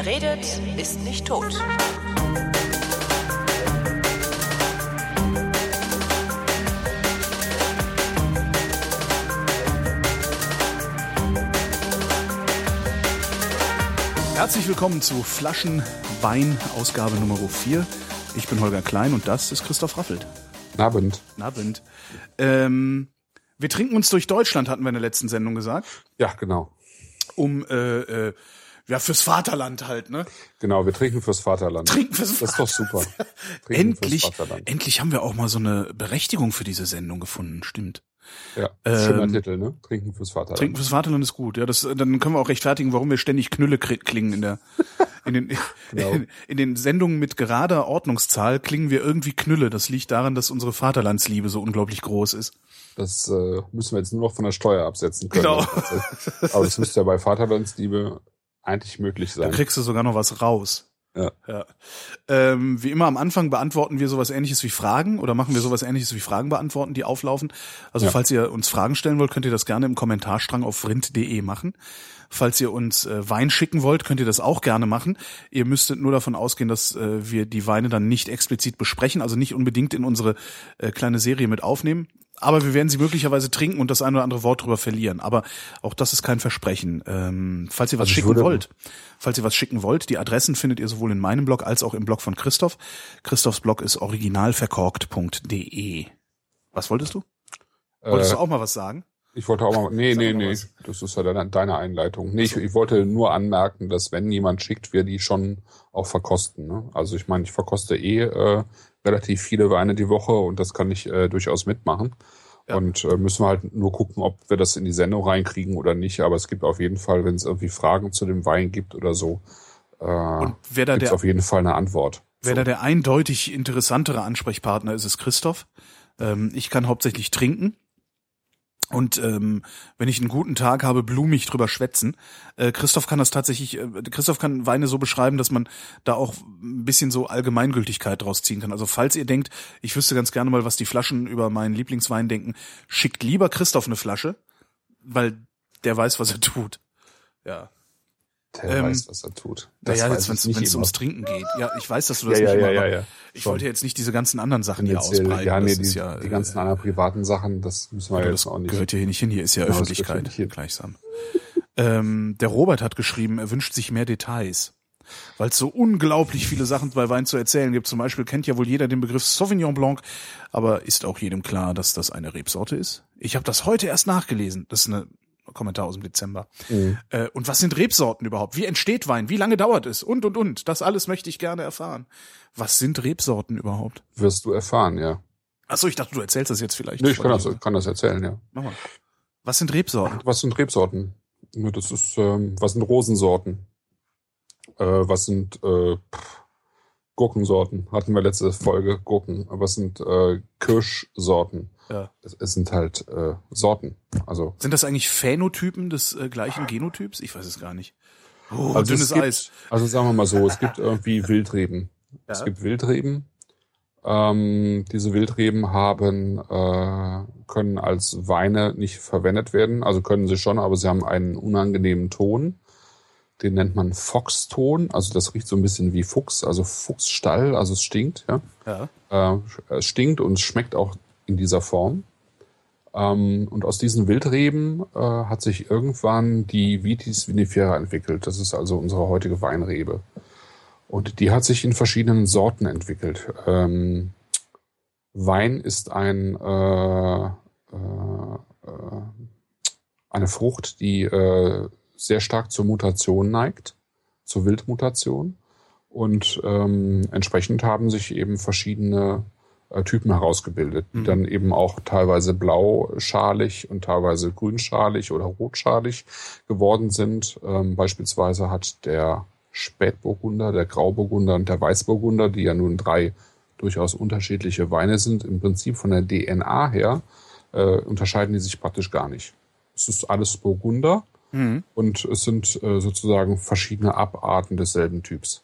Wer redet, ist nicht tot. Herzlich willkommen zu Flaschen Wein, Ausgabe Nummer 4. Ich bin Holger Klein und das ist Christoph Raffelt. Abend. Abend. Ähm, wir trinken uns durch Deutschland, hatten wir in der letzten Sendung gesagt. Ja, genau. Um äh, äh, ja, fürs Vaterland halt, ne? Genau, wir trinken fürs Vaterland. Trinken fürs Das ist doch super. Trinken Endlich, Vaterland. endlich haben wir auch mal so eine Berechtigung für diese Sendung gefunden, stimmt. Ja, schöner Ähm, Titel, ne? Trinken fürs Vaterland. Trinken fürs Vaterland ist gut, ja. Das, dann können wir auch rechtfertigen, warum wir ständig Knülle klingen in der, in den, Genau. in, in den Sendungen mit gerader Ordnungszahl klingen wir irgendwie Knülle. Das liegt daran, dass unsere Vaterlandsliebe so unglaublich groß ist. Das äh, müssen wir jetzt nur noch von der Steuer absetzen können. Genau. Aber das müsste ja bei Vaterlandsliebe eigentlich möglich Da sein. kriegst du sogar noch was raus. Ja. ja. Ähm, wie immer am Anfang beantworten wir sowas ähnliches wie Fragen oder machen wir sowas ähnliches wie Fragen beantworten, die auflaufen. Also Ja. falls ihr uns Fragen stellen wollt, könnt ihr das gerne im Kommentarstrang auf vrind.de machen. Falls ihr uns äh, Wein schicken wollt, könnt ihr das auch gerne machen. Ihr müsstet nur davon ausgehen, dass äh, wir die Weine dann nicht explizit besprechen, also nicht unbedingt in unsere äh, kleine Serie mit aufnehmen. Aber wir werden sie möglicherweise trinken und das ein oder andere Wort drüber verlieren. Aber auch das ist kein Versprechen. Ähm, falls ihr was Also schicken wollt, falls ihr was schicken wollt, die Adressen findet ihr sowohl in meinem Blog als auch im Blog von Christoph. Christophs Blog ist originalverkorkt.de. Was wolltest du? Wolltest Äh, du auch mal was sagen? Ich wollte auch mal, nee, nee, nee, das ist ja deine, deine Einleitung. Nee, ich, ich wollte nur anmerken, dass wenn jemand schickt, wir die schon auch verkosten. Ne? Also ich meine, ich verkoste eh äh, relativ viele Weine die Woche und das kann ich äh, durchaus mitmachen. Ja. Und äh, müssen wir halt nur gucken, ob wir das in die Sendung reinkriegen oder nicht. Aber es gibt auf jeden Fall, wenn es irgendwie Fragen zu dem Wein gibt oder so, äh, gibt es auf jeden Fall eine Antwort. wer da der eindeutig interessantere Ansprechpartner ist, ist Christoph. Ähm, ich kann hauptsächlich trinken. Und ähm, wenn ich einen guten Tag habe, blumig drüber schwätzen. Äh, Christoph kann das tatsächlich, äh, Christoph kann Weine so beschreiben, dass man da auch ein bisschen so Allgemeingültigkeit draus ziehen kann. Also falls ihr denkt, ich wüsste ganz gerne mal, was die Flaschen über meinen Lieblingswein denken, schickt lieber Christoph eine Flasche, weil der weiß, was er tut. Ja. Der Ähm, weiß, was er tut. Das naja, jetzt, wenn es ums Trinken geht. Ja, ich weiß, dass du Ja, das ja, nicht ja, immer ja, ja. Ich Schon. wollte jetzt nicht diese ganzen anderen Sachen hier ausbreiten. ja, nee, die, ja, die ganzen äh, anderen privaten Sachen, das müssen wir aber jetzt auch nicht. gehört hier nicht hin. Hier ist ja Genau, Öffentlichkeit gleichsam. ähm, der Robert hat geschrieben, er wünscht sich mehr Details. Weil es so unglaublich viele Sachen bei Wein zu erzählen gibt. Zum Beispiel kennt ja wohl jeder den Begriff Sauvignon Blanc, aber ist auch jedem klar, dass das eine Rebsorte ist? Ich habe das heute erst nachgelesen. Das ist ein Kommentar aus dem Dezember. Mhm. Äh, und was sind Rebsorten überhaupt? Wie entsteht Wein? Wie lange dauert es? Und, und, und. Das alles möchte ich gerne erfahren. Was sind Rebsorten überhaupt? Wirst du erfahren, ja. Achso, ich dachte, du erzählst das jetzt vielleicht. Nee, ich kann das, kann das erzählen, ja. Mach mal. Was sind Rebsorten? Was sind Rebsorten? Das ist, ähm, was sind Rosensorten? Äh, was sind äh, pff, Gurkensorten? Hatten wir letzte Folge Gurken. Was sind äh, Kirschsorten? Ja. Es, es sind halt äh, Sorten. Also, Sind das eigentlich Phänotypen des äh, gleichen Genotyps? Ich weiß es gar nicht. Oh, also dünnes es gibt, Eis. Also sagen wir mal so, es gibt irgendwie Wildreben. Es Ja. gibt Wildreben. Ähm, diese Wildreben haben, äh, können als Weine nicht verwendet werden. Also können sie schon, aber sie haben einen unangenehmen Ton. Den nennt man Foxton. Also das riecht so ein bisschen wie Fuchs, also Fuchsstall. Also es stinkt, ja. Ja. Äh, es stinkt und es schmeckt auch in dieser Form. Ähm, und aus diesen Wildreben äh, hat sich irgendwann die Vitis vinifera entwickelt. Das ist also unsere heutige Weinrebe. Und die hat sich in verschiedenen Sorten entwickelt. Ähm, Wein ist ein, äh, äh, äh, eine Frucht, die äh, sehr stark zur Mutation neigt, zur Wildmutation. Und ähm, entsprechend haben sich eben verschiedene Typen herausgebildet, die Mhm. dann eben auch teilweise blauschalig und teilweise grünschalig oder rotschalig geworden sind. Ähm, beispielsweise hat der Spätburgunder, der Grauburgunder und der Weißburgunder, die ja nun drei durchaus unterschiedliche Weine sind, im Prinzip von der DNA her äh, unterscheiden die sich praktisch gar nicht. Es ist alles Burgunder Mhm. und es sind äh, sozusagen verschiedene Abarten desselben Typs.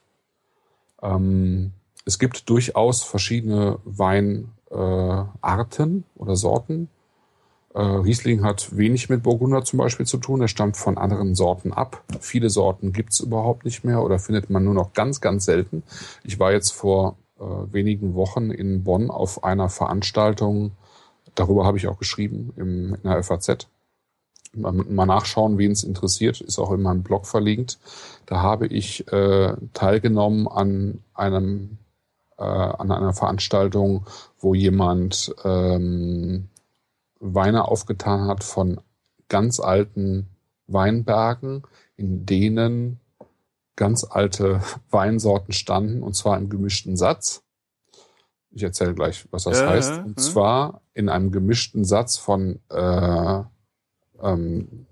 Ähm, es gibt durchaus verschiedene Weinarten äh, oder Sorten. Äh, Riesling hat wenig mit Burgunder zum Beispiel zu tun. Er stammt von anderen Sorten ab. Viele Sorten gibt's überhaupt nicht mehr oder findet man nur noch ganz, ganz selten. Ich war jetzt vor äh, wenigen Wochen in Bonn auf einer Veranstaltung. Darüber habe ich auch geschrieben im, in der FAZ. Mal, mal nachschauen, wen es interessiert, ist auch in meinem Blog verlinkt. Da habe ich äh, teilgenommen an einem äh, an einer Veranstaltung, wo jemand ähm, Weine aufgetan hat von ganz alten Weinbergen, in denen ganz alte Weinsorten standen, und zwar im gemischten Satz. Ich erzähle gleich, was das Ja, heißt. und ja. zwar in einem gemischten Satz von, äh, ähm,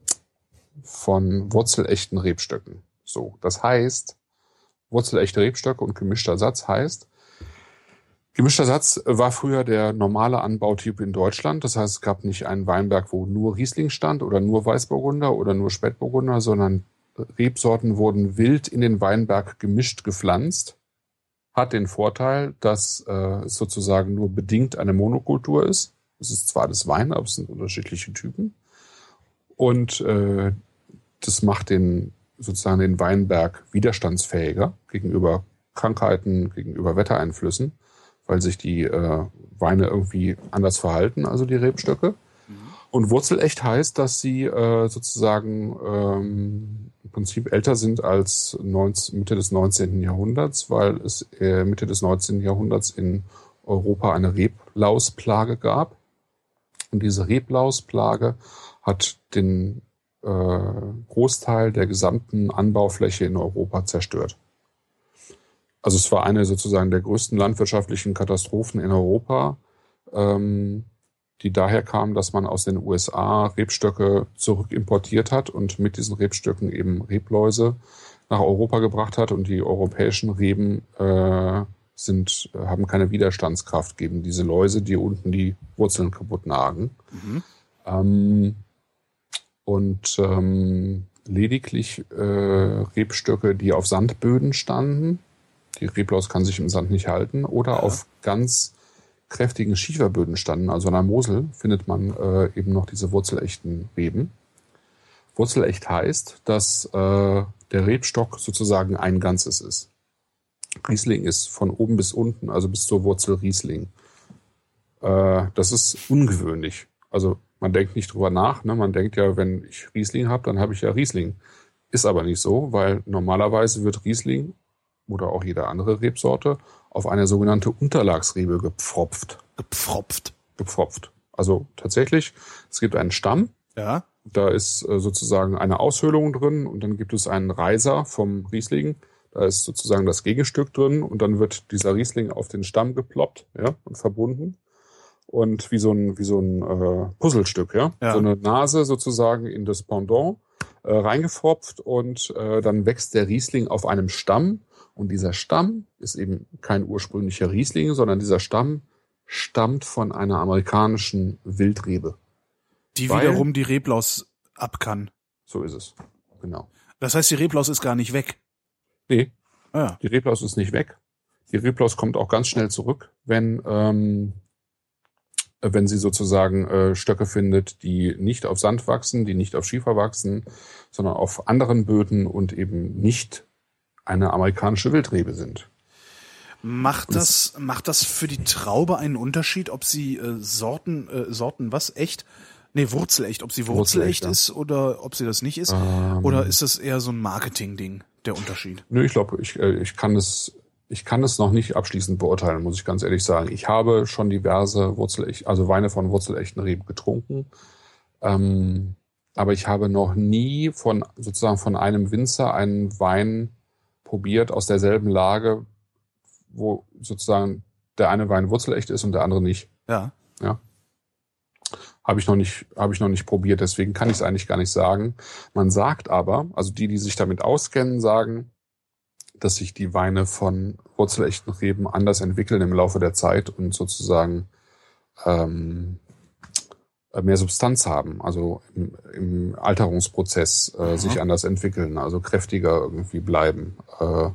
von wurzelechten Rebstöcken. So, das heißt, wurzelechte Rebstöcke und gemischter Satz heißt, Gemischter Satz war früher der normale Anbautyp in Deutschland. Das heißt, es gab nicht einen Weinberg, wo nur Riesling stand oder nur Weißburgunder oder nur Spätburgunder, sondern Rebsorten wurden wild in den Weinberg gemischt gepflanzt. Hat den Vorteil, dass äh, es sozusagen nur bedingt eine Monokultur ist. Es ist zwar das Wein, aber es sind unterschiedliche Typen. Und äh, das macht den sozusagen den Weinberg widerstandsfähiger gegenüber Krankheiten, gegenüber Wettereinflüssen weil sich die äh, Weine irgendwie anders verhalten, also die Rebstöcke. Und wurzelecht heißt, dass sie äh, sozusagen ähm, im Prinzip älter sind als 19, Mitte des 19. Jahrhunderts, weil es äh, Mitte des 19. Jahrhunderts in Europa eine Reblausplage gab. Und diese Reblausplage hat den äh, Großteil der gesamten Anbaufläche in Europa zerstört. Also es war eine sozusagen der größten landwirtschaftlichen Katastrophen in Europa, ähm, die daher kam, dass man aus den USA Rebstöcke zurückimportiert hat und mit diesen Rebstöcken eben Rebläuse nach Europa gebracht hat und die europäischen Reben äh, sind, haben keine Widerstandskraft gegen diese Läuse, die unten die Wurzeln kaputt nagen. Mhm. Ähm, und ähm, lediglich äh, Rebstöcke, die auf Sandböden standen, die Reblaus kann sich im Sand nicht halten, oder Ja. auf ganz kräftigen Schieferböden standen, also an der Mosel, findet man äh, eben noch diese wurzelechten Reben. Wurzelecht heißt, dass äh, der Rebstock sozusagen ein Ganzes ist. Riesling ist von oben bis unten, also bis zur Wurzel Riesling. Äh, das ist ungewöhnlich. Also man denkt nicht drüber nach. Ne? Man denkt ja, wenn ich Riesling habe, dann habe ich ja Riesling. Ist aber nicht so, weil normalerweise wird Riesling oder auch jede andere Rebsorte auf eine sogenannte Unterlagsrebe gepfropft. Gepfropft. gepfropft. Also tatsächlich, es gibt einen Stamm, Ja. da ist äh, sozusagen eine Aushöhlung drin und dann gibt es einen Reiser vom Riesling. Da ist sozusagen das Gegenstück drin und dann wird dieser Riesling auf den Stamm geploppt ja, und verbunden. Und wie so ein, wie so ein äh, Puzzlestück, ja? Ja. So eine Nase sozusagen in das Pendant äh, reingefropft und äh, dann wächst der Riesling auf einem Stamm. Und dieser Stamm ist eben kein ursprünglicher Riesling, sondern dieser Stamm stammt von einer amerikanischen Wildrebe. Die Weil- wiederum die Reblaus ab kann. So ist es. Genau. Das heißt, die Reblaus ist gar nicht weg. Nee, Ah, ja. die Reblaus ist nicht weg. Die Reblaus kommt auch ganz schnell zurück, wenn, ähm, wenn sie sozusagen äh, Stöcke findet, die nicht auf Sand wachsen, die nicht auf Schiefer wachsen, sondern auf anderen Böden und eben nicht eine amerikanische Wildrebe sind. Macht das, macht das für die Traube einen Unterschied, ob sie äh, Sorten, äh, Sorten was echt? Nee, Wurzelecht, ob sie Wurzelecht Wurzelecht, ja. ist oder ob sie das nicht ist? Ähm, Oder ist das eher so ein Marketing-Ding, der Unterschied? Nö, ich glaube, ich, äh, ich kann es, ich kann es noch nicht abschließend beurteilen, muss ich ganz ehrlich sagen. Ich habe schon diverse Wurzelecht, also Weine von wurzelechten Reben getrunken. Ähm, aber ich habe noch nie von, sozusagen von einem Winzer einen Wein probiert aus derselben Lage, wo sozusagen der eine Wein wurzelecht ist und der andere nicht. Ja. Habe ich noch nicht, habe ich noch nicht probiert, deswegen kann ich es eigentlich gar nicht sagen. Man sagt aber, also die, die sich damit auskennen, sagen, dass sich die Weine von wurzelechten Reben anders entwickeln im Laufe der Zeit und sozusagen ähm, mehr Substanz haben, also im, im Alterungsprozess äh, sich anders entwickeln, also kräftiger irgendwie bleiben, äh,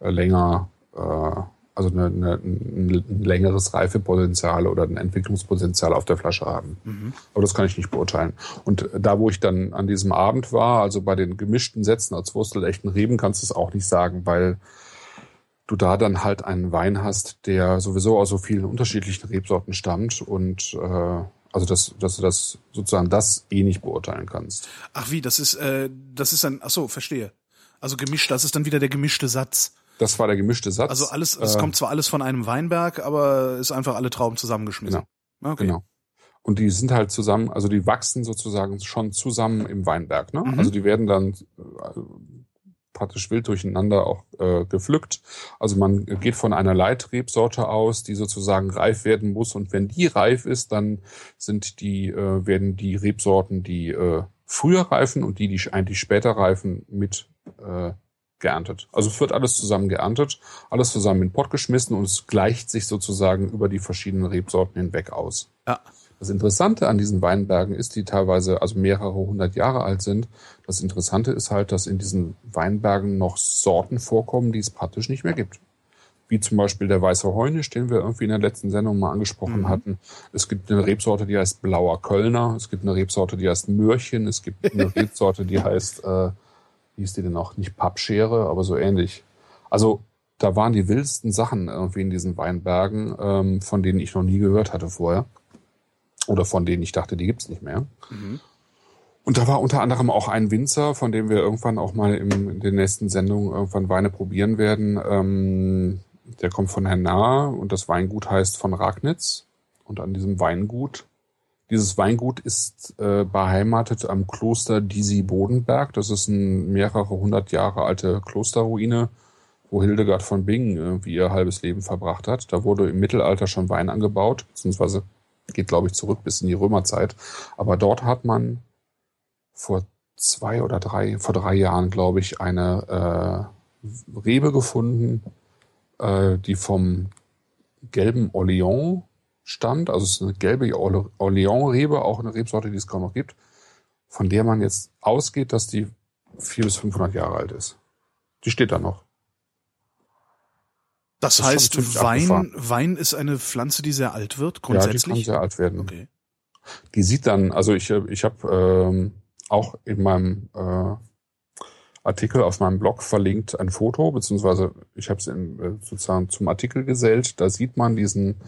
länger äh, also eine, eine, ein längeres Reifepotenzial oder ein Entwicklungspotenzial auf der Flasche haben. Mhm. Aber das kann ich nicht beurteilen. Und da, wo ich dann an diesem Abend war, also bei den gemischten Sätzen als wurstelechten Reben, kannst du es auch nicht sagen, weil du da dann halt einen Wein hast, der sowieso aus so vielen unterschiedlichen Rebsorten stammt und äh, also dass, dass du das sozusagen das eh nicht beurteilen kannst. Ach wie, das ist äh, das ist ein ach so, verstehe. Also gemischt, das ist dann wieder der gemischte Satz. Das war der gemischte Satz. Also alles, es äh, kommt zwar alles von einem Weinberg, aber ist einfach alle Trauben zusammengeschmissen. Genau. Okay. Genau. Und die sind halt zusammen, also die wachsen sozusagen schon zusammen im Weinberg. Ne? Mhm. Also die werden dann äh, praktisch wild durcheinander auch äh, gepflückt. Also man geht von einer Leitrebsorte aus, die sozusagen reif werden muss. Und wenn die reif ist, dann sind die, äh, werden die Rebsorten, die äh, früher reifen und die, die eigentlich später reifen, mit äh, geerntet. Also es wird alles zusammen geerntet, alles zusammen in den Pott geschmissen und es gleicht sich sozusagen über die verschiedenen Rebsorten hinweg aus. Ja. Das Interessante an diesen Weinbergen ist, die teilweise also mehrere hundert Jahre alt sind. Das Interessante ist halt, dass in diesen Weinbergen noch Sorten vorkommen, die es praktisch nicht mehr gibt. Wie zum Beispiel der weiße Heunisch, den wir irgendwie in der letzten Sendung mal angesprochen mhm. hatten. Es gibt eine Rebsorte, die heißt Blauer Kölner. Es gibt eine Rebsorte, die heißt Mörchen. Es gibt eine Rebsorte, die heißt, äh, wie hieß die denn auch? Nicht Pappschere, aber so ähnlich. Also da waren die wildesten Sachen irgendwie in diesen Weinbergen, ähm, von denen ich noch nie gehört hatte vorher. Oder von denen ich dachte, die gibt's nicht mehr. Mhm. Und da war unter anderem auch ein Winzer, von dem wir irgendwann auch mal im, in den nächsten Sendungen irgendwann Weine probieren werden. Ähm, der kommt von Hernar und das Weingut heißt von Ragnitz. Und an diesem Weingut, dieses Weingut ist äh, beheimatet am Kloster Disi Bodenberg. Das ist eine mehrere hundert Jahre alte Klosterruine, wo Hildegard von Bingen irgendwie ihr halbes Leben verbracht hat. Da wurde im Mittelalter schon Wein angebaut, beziehungsweise geht, glaube ich, zurück bis in die Römerzeit. Aber dort hat man vor zwei oder drei, vor drei Jahren, glaube ich, eine äh, Rebe gefunden, äh, die vom gelben Orleans stammt. Also es ist eine gelbe Orleans-Rebe, auch eine Rebsorte, die es kaum noch gibt, von der man jetzt ausgeht, dass die vier bis 500 Jahre alt ist. Die steht da noch. Das, das heißt, Wein, Wein ist eine Pflanze, die sehr alt wird, grundsätzlich? Ja, die kann sehr alt werden. Okay. Die sieht dann, also ich, ich habe ähm, auch in meinem äh, Artikel auf meinem Blog verlinkt ein Foto, beziehungsweise ich habe es äh, sozusagen zum Artikel gesellt. Da sieht man diesen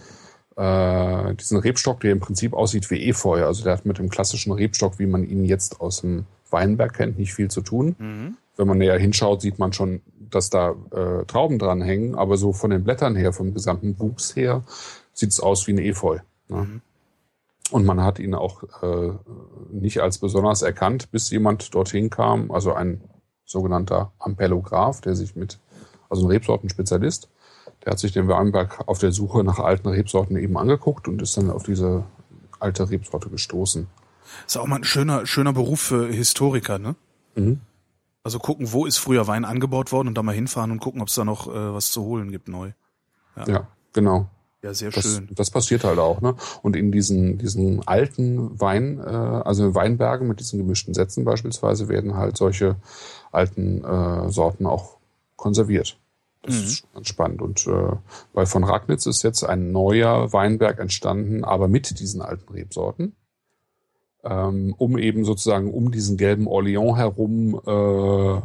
äh, diesen Rebstock, der im Prinzip aussieht wie Efeu. Also der hat mit dem klassischen Rebstock, wie man ihn jetzt aus dem Weinberg kennt, nicht viel zu tun. Mhm. Wenn man näher hinschaut, sieht man schon dass da äh, Trauben dran hängen, aber so von den Blättern her, vom gesamten Wuchs her, sieht es aus wie ein Efeu. Ne? Mhm. Und man hat ihn auch äh, nicht als besonders erkannt, bis jemand dorthin kam, also ein sogenannter Ampelograph, der sich mit, also ein Rebsortenspezialist, der hat sich den Weinberg auf der Suche nach alten Rebsorten eben angeguckt und ist dann auf diese alte Rebsorte gestoßen. Ist auch mal ein schöner, schöner Beruf für Historiker, ne? Mhm. Also gucken, wo ist früher Wein angebaut worden und da mal hinfahren und gucken, ob es da noch äh, was zu holen gibt neu. Ja, ja genau. Ja, sehr das, schön. Das passiert halt auch, ne? Und in diesen, diesen alten Wein, äh, also in Weinbergen mit diesen gemischten Sätzen beispielsweise, werden halt solche alten äh, Sorten auch konserviert. Das mhm. ist ganz spannend. Und äh, bei von Ragnitz ist jetzt ein neuer Weinberg entstanden, aber mit diesen alten Rebsorten ähm, um eben sozusagen um diesen gelben Orleans herum äh,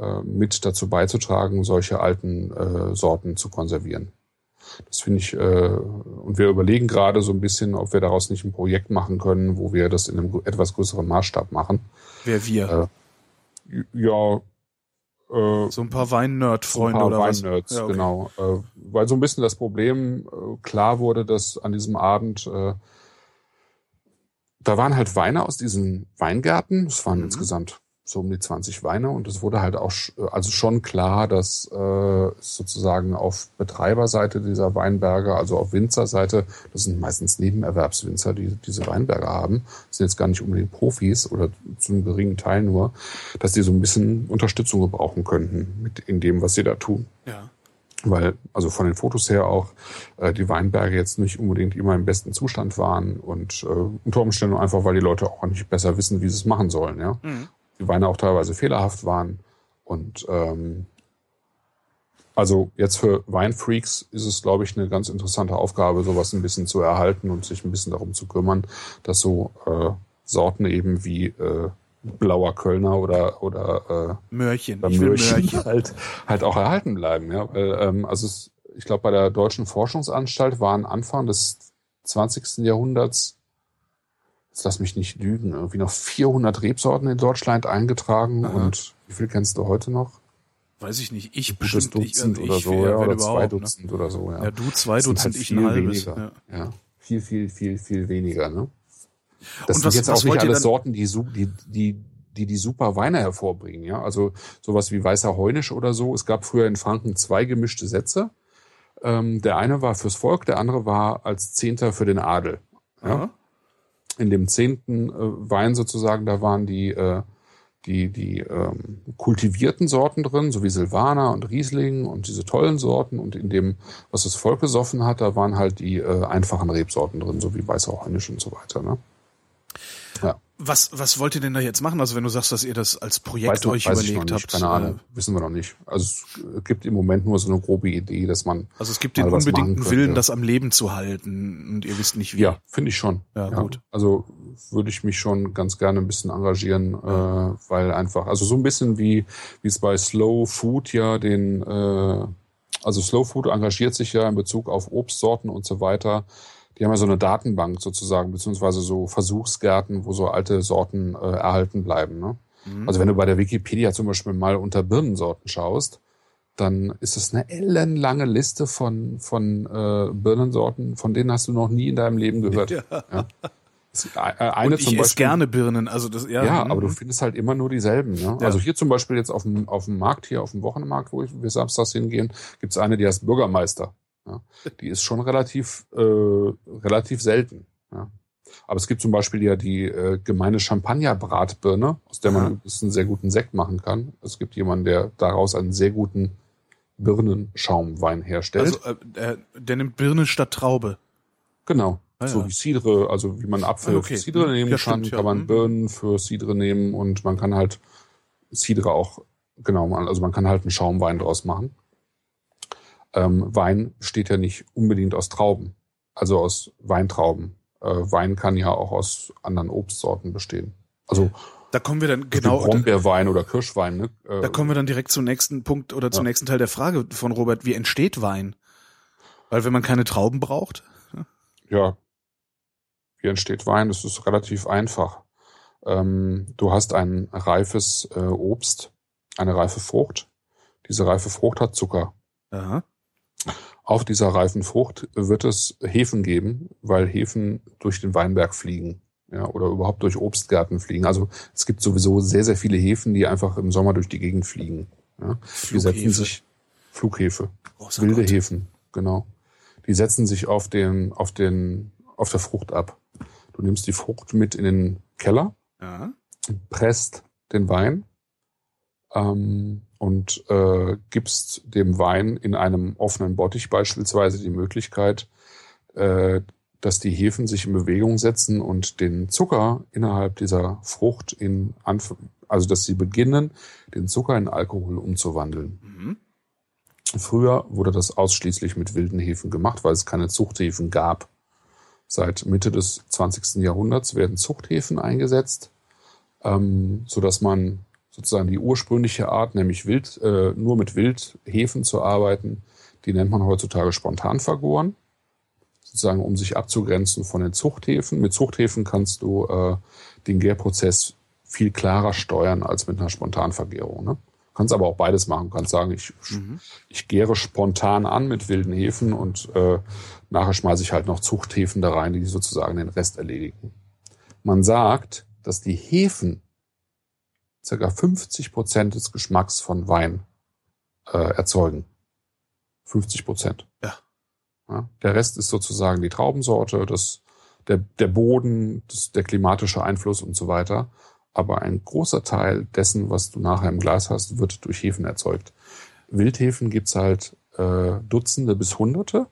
äh, mit dazu beizutragen, solche alten äh, Sorten zu konservieren. Das finde ich, äh, und wir überlegen gerade so ein bisschen, ob wir daraus nicht ein Projekt machen können, wo wir das in einem etwas größeren Maßstab machen. Wer wir? Äh, ja, äh, so ein paar Wein-Nerd-Freunde so oder was? Ja, okay. genau. Äh, weil so ein bisschen das Problem äh, klar wurde, dass an diesem Abend äh, da waren halt Weine aus diesen Weingärten. Es waren mhm. insgesamt so um die 20 Weine und es wurde halt auch also schon klar, dass äh, sozusagen auf Betreiberseite dieser Weinberge, also auf Winzerseite, das sind meistens Nebenerwerbswinzer, die diese Weinberge haben, das sind jetzt gar nicht unbedingt Profis oder zu einem geringen Teil nur, dass die so ein bisschen Unterstützung gebrauchen könnten mit in dem, was sie da tun. Ja weil also von den Fotos her auch äh, die Weinberge jetzt nicht unbedingt immer im besten Zustand waren und äh, unter Umständen einfach, weil die Leute auch nicht besser wissen, wie sie es machen sollen. Ja, mhm. die Weine auch teilweise fehlerhaft waren und ähm, Also jetzt für Weinfreaks ist es, glaube ich, eine ganz interessante Aufgabe, sowas ein bisschen zu erhalten und sich ein bisschen darum zu kümmern, dass so äh, Sorten eben wie äh, blauer Kölner oder oder äh, Mörchen, oder ich Mörchen, Mörchen halt halt auch erhalten bleiben. Ja, Weil, ähm, also es, ich glaube, bei der Deutschen Forschungsanstalt waren Anfang des 20. Jahrhunderts jetzt lass mich nicht lügen, irgendwie noch 400 Rebsorten in Deutschland eingetragen Aha. und wie viel kennst du heute noch? Weiß ich nicht. Ich bestimmt Dutzend ich, also ich, oder so, ja, oder zwei ne? Dutzend ne? oder so, ja. Ja, du zwei Dutzend, halt ich ein halbes. Ja. ja. viel, viel, viel, viel weniger, ne? Das und sind was, jetzt auch nicht alles Sorten, die, die, die, die die super Weine hervorbringen, ja. Also sowas wie weißer Heunisch oder so. Es gab früher in Franken zwei gemischte Sätze. Ähm, der eine war fürs Volk, der andere war als Zehnter für den Adel. Ja? In dem zehnten äh, Wein sozusagen, da waren die äh, die, die ähm, kultivierten Sorten drin, so wie Silvaner und Riesling und diese tollen Sorten. Und in dem, was das Volk gesoffen hat, da waren halt die äh, einfachen Rebsorten drin, so wie Weißer Heunisch und so weiter. Ne? Ja. Was, was wollt ihr denn da jetzt machen? Also wenn du sagst, dass ihr das als Projekt weiß, euch weiß überlegt habt. Keine Ahnung, äh, wissen wir noch nicht. Also es gibt im Moment nur so eine grobe Idee, dass man. Also es gibt den unbedingten Willen, das am Leben zu halten und ihr wisst nicht wie. Ja, finde ich schon. Ja, ja, gut. Also würde ich mich schon ganz gerne ein bisschen engagieren, äh, weil einfach, also so ein bisschen wie wie es bei Slow Food ja den, äh, also Slow Food engagiert sich ja in Bezug auf Obstsorten und so weiter die haben ja so eine Datenbank sozusagen, beziehungsweise so Versuchsgärten, wo so alte Sorten äh, erhalten bleiben. Ne? Mhm. Also wenn du bei der Wikipedia zum Beispiel mal unter Birnensorten schaust, dann ist es eine ellenlange Liste von, von äh, Birnensorten, von denen hast du noch nie in deinem Leben gehört. Ja. ja. Äh, eine Und ich zum Beispiel, esse gerne Birnen, also das ja. Ja, aber du mhm. findest halt immer nur dieselben. Ne? Ja. Also hier zum Beispiel jetzt auf dem auf dem Markt hier auf dem Wochenmarkt, wo wir samstags hingehen, gibt's eine, die heißt Bürgermeister. Ja. Die ist schon relativ, äh, relativ selten. Ja. Aber es gibt zum Beispiel ja die äh, gemeine Champagner-Bratbirne, aus der man einen sehr guten Sekt machen kann. Es gibt jemanden, der daraus einen sehr guten Birnenschaumwein herstellt. Also äh, der nimmt Birne statt Traube. Genau. Ah, so ja. wie Cidre, also wie man Apfel ah, okay. für Cidre nehmen ja, kann, stimmt, kann man mhm. Birnen für Cidre nehmen und man kann halt Cidre auch, genau, also man kann halt einen Schaumwein draus machen ähm, Wein besteht ja nicht unbedingt aus Trauben, also aus Weintrauben. Äh, Wein kann ja auch aus anderen Obstsorten bestehen. Also da kommen wir dann genau Brombeerwein oder Kirschwein. Ne? Äh, da kommen wir dann direkt zum nächsten Punkt oder zum ja. nächsten Teil der Frage von Robert: Wie entsteht Wein? Weil wenn man keine Trauben braucht. Ja, wie entsteht Wein? Das ist relativ einfach. Ähm, du hast ein reifes äh, Obst, eine reife Frucht. Diese reife Frucht hat Zucker. Aha. Auf dieser reifen Frucht wird es Hefen geben, weil Hefen durch den Weinberg fliegen. Ja, oder überhaupt durch Obstgärten fliegen. Also es gibt sowieso sehr, sehr viele Hefen, die einfach im Sommer durch die Gegend fliegen. Ja. Die setzen sich Flughefe, Großer wilde Gott. Hefen, genau. Die setzen sich auf den, auf den, auf der Frucht ab. Du nimmst die Frucht mit in den Keller, ja. presst den Wein ähm, und äh, gibst dem Wein in einem offenen Bottich beispielsweise die Möglichkeit, äh, dass die Hefen sich in Bewegung setzen und den Zucker innerhalb dieser Frucht in Anf also dass sie beginnen, den Zucker in Alkohol umzuwandeln. Mhm. Früher wurde das ausschließlich mit wilden Hefen gemacht, weil es keine Zuchthäfen gab. Seit Mitte des 20. Jahrhunderts werden Zuchthäfen eingesetzt, ähm, so dass man sozusagen die ursprüngliche Art, nämlich wild, äh, nur mit Wildhefen zu arbeiten, die nennt man heutzutage spontan vergoren, sozusagen um sich abzugrenzen von den Zuchthäfen. Mit Zuchthäfen kannst du äh, den Gärprozess viel klarer steuern als mit einer Spontanvergärung. Ne? kannst aber auch beides machen. Du kannst sagen, ich, mhm. ich gäre spontan an mit wilden Hefen und äh, nachher schmeiße ich halt noch Zuchthäfen da rein, die sozusagen den Rest erledigen. Man sagt, dass die Hefen circa 50 Prozent des Geschmacks von Wein äh, erzeugen. 50 Prozent. Ja. ja. Der Rest ist sozusagen die Traubensorte, das, der, der Boden, das, der klimatische Einfluss und so weiter. Aber ein großer Teil dessen, was du nachher im Glas hast, wird durch Hefen erzeugt. Wildhefen gibt's halt äh, Dutzende bis Hunderte,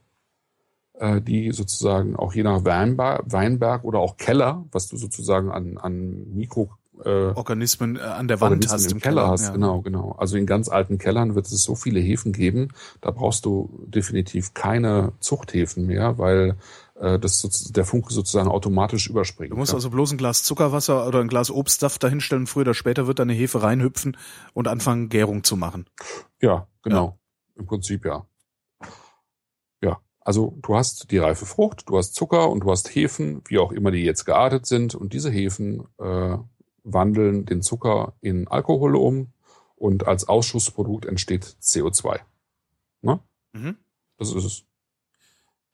äh, die sozusagen auch je nach Weinberg, Weinberg oder auch Keller, was du sozusagen an, an Mikro äh, Organismen äh, an der Wand Organismen hast im, Keller, hast. ja. Genau, genau. Also in ganz alten Kellern wird es so viele Hefen geben, da brauchst du definitiv keine Zuchthäfen mehr, weil äh, das der Funke sozusagen automatisch überspringt. Du musst ja. also bloß ein Glas Zuckerwasser oder ein Glas Obstsaft dahinstellen. Früher oder später wird da eine Hefe reinhüpfen und anfangen, Gärung zu machen. Ja, genau. Im Prinzip ja. Ja, also du hast die reife Frucht, du hast Zucker und du hast Hefen, wie auch immer die jetzt geartet sind. Und diese Hefen äh, wandeln den Zucker in Alkohol um und als Ausschussprodukt entsteht CO2. Ne? Mhm. Das ist es.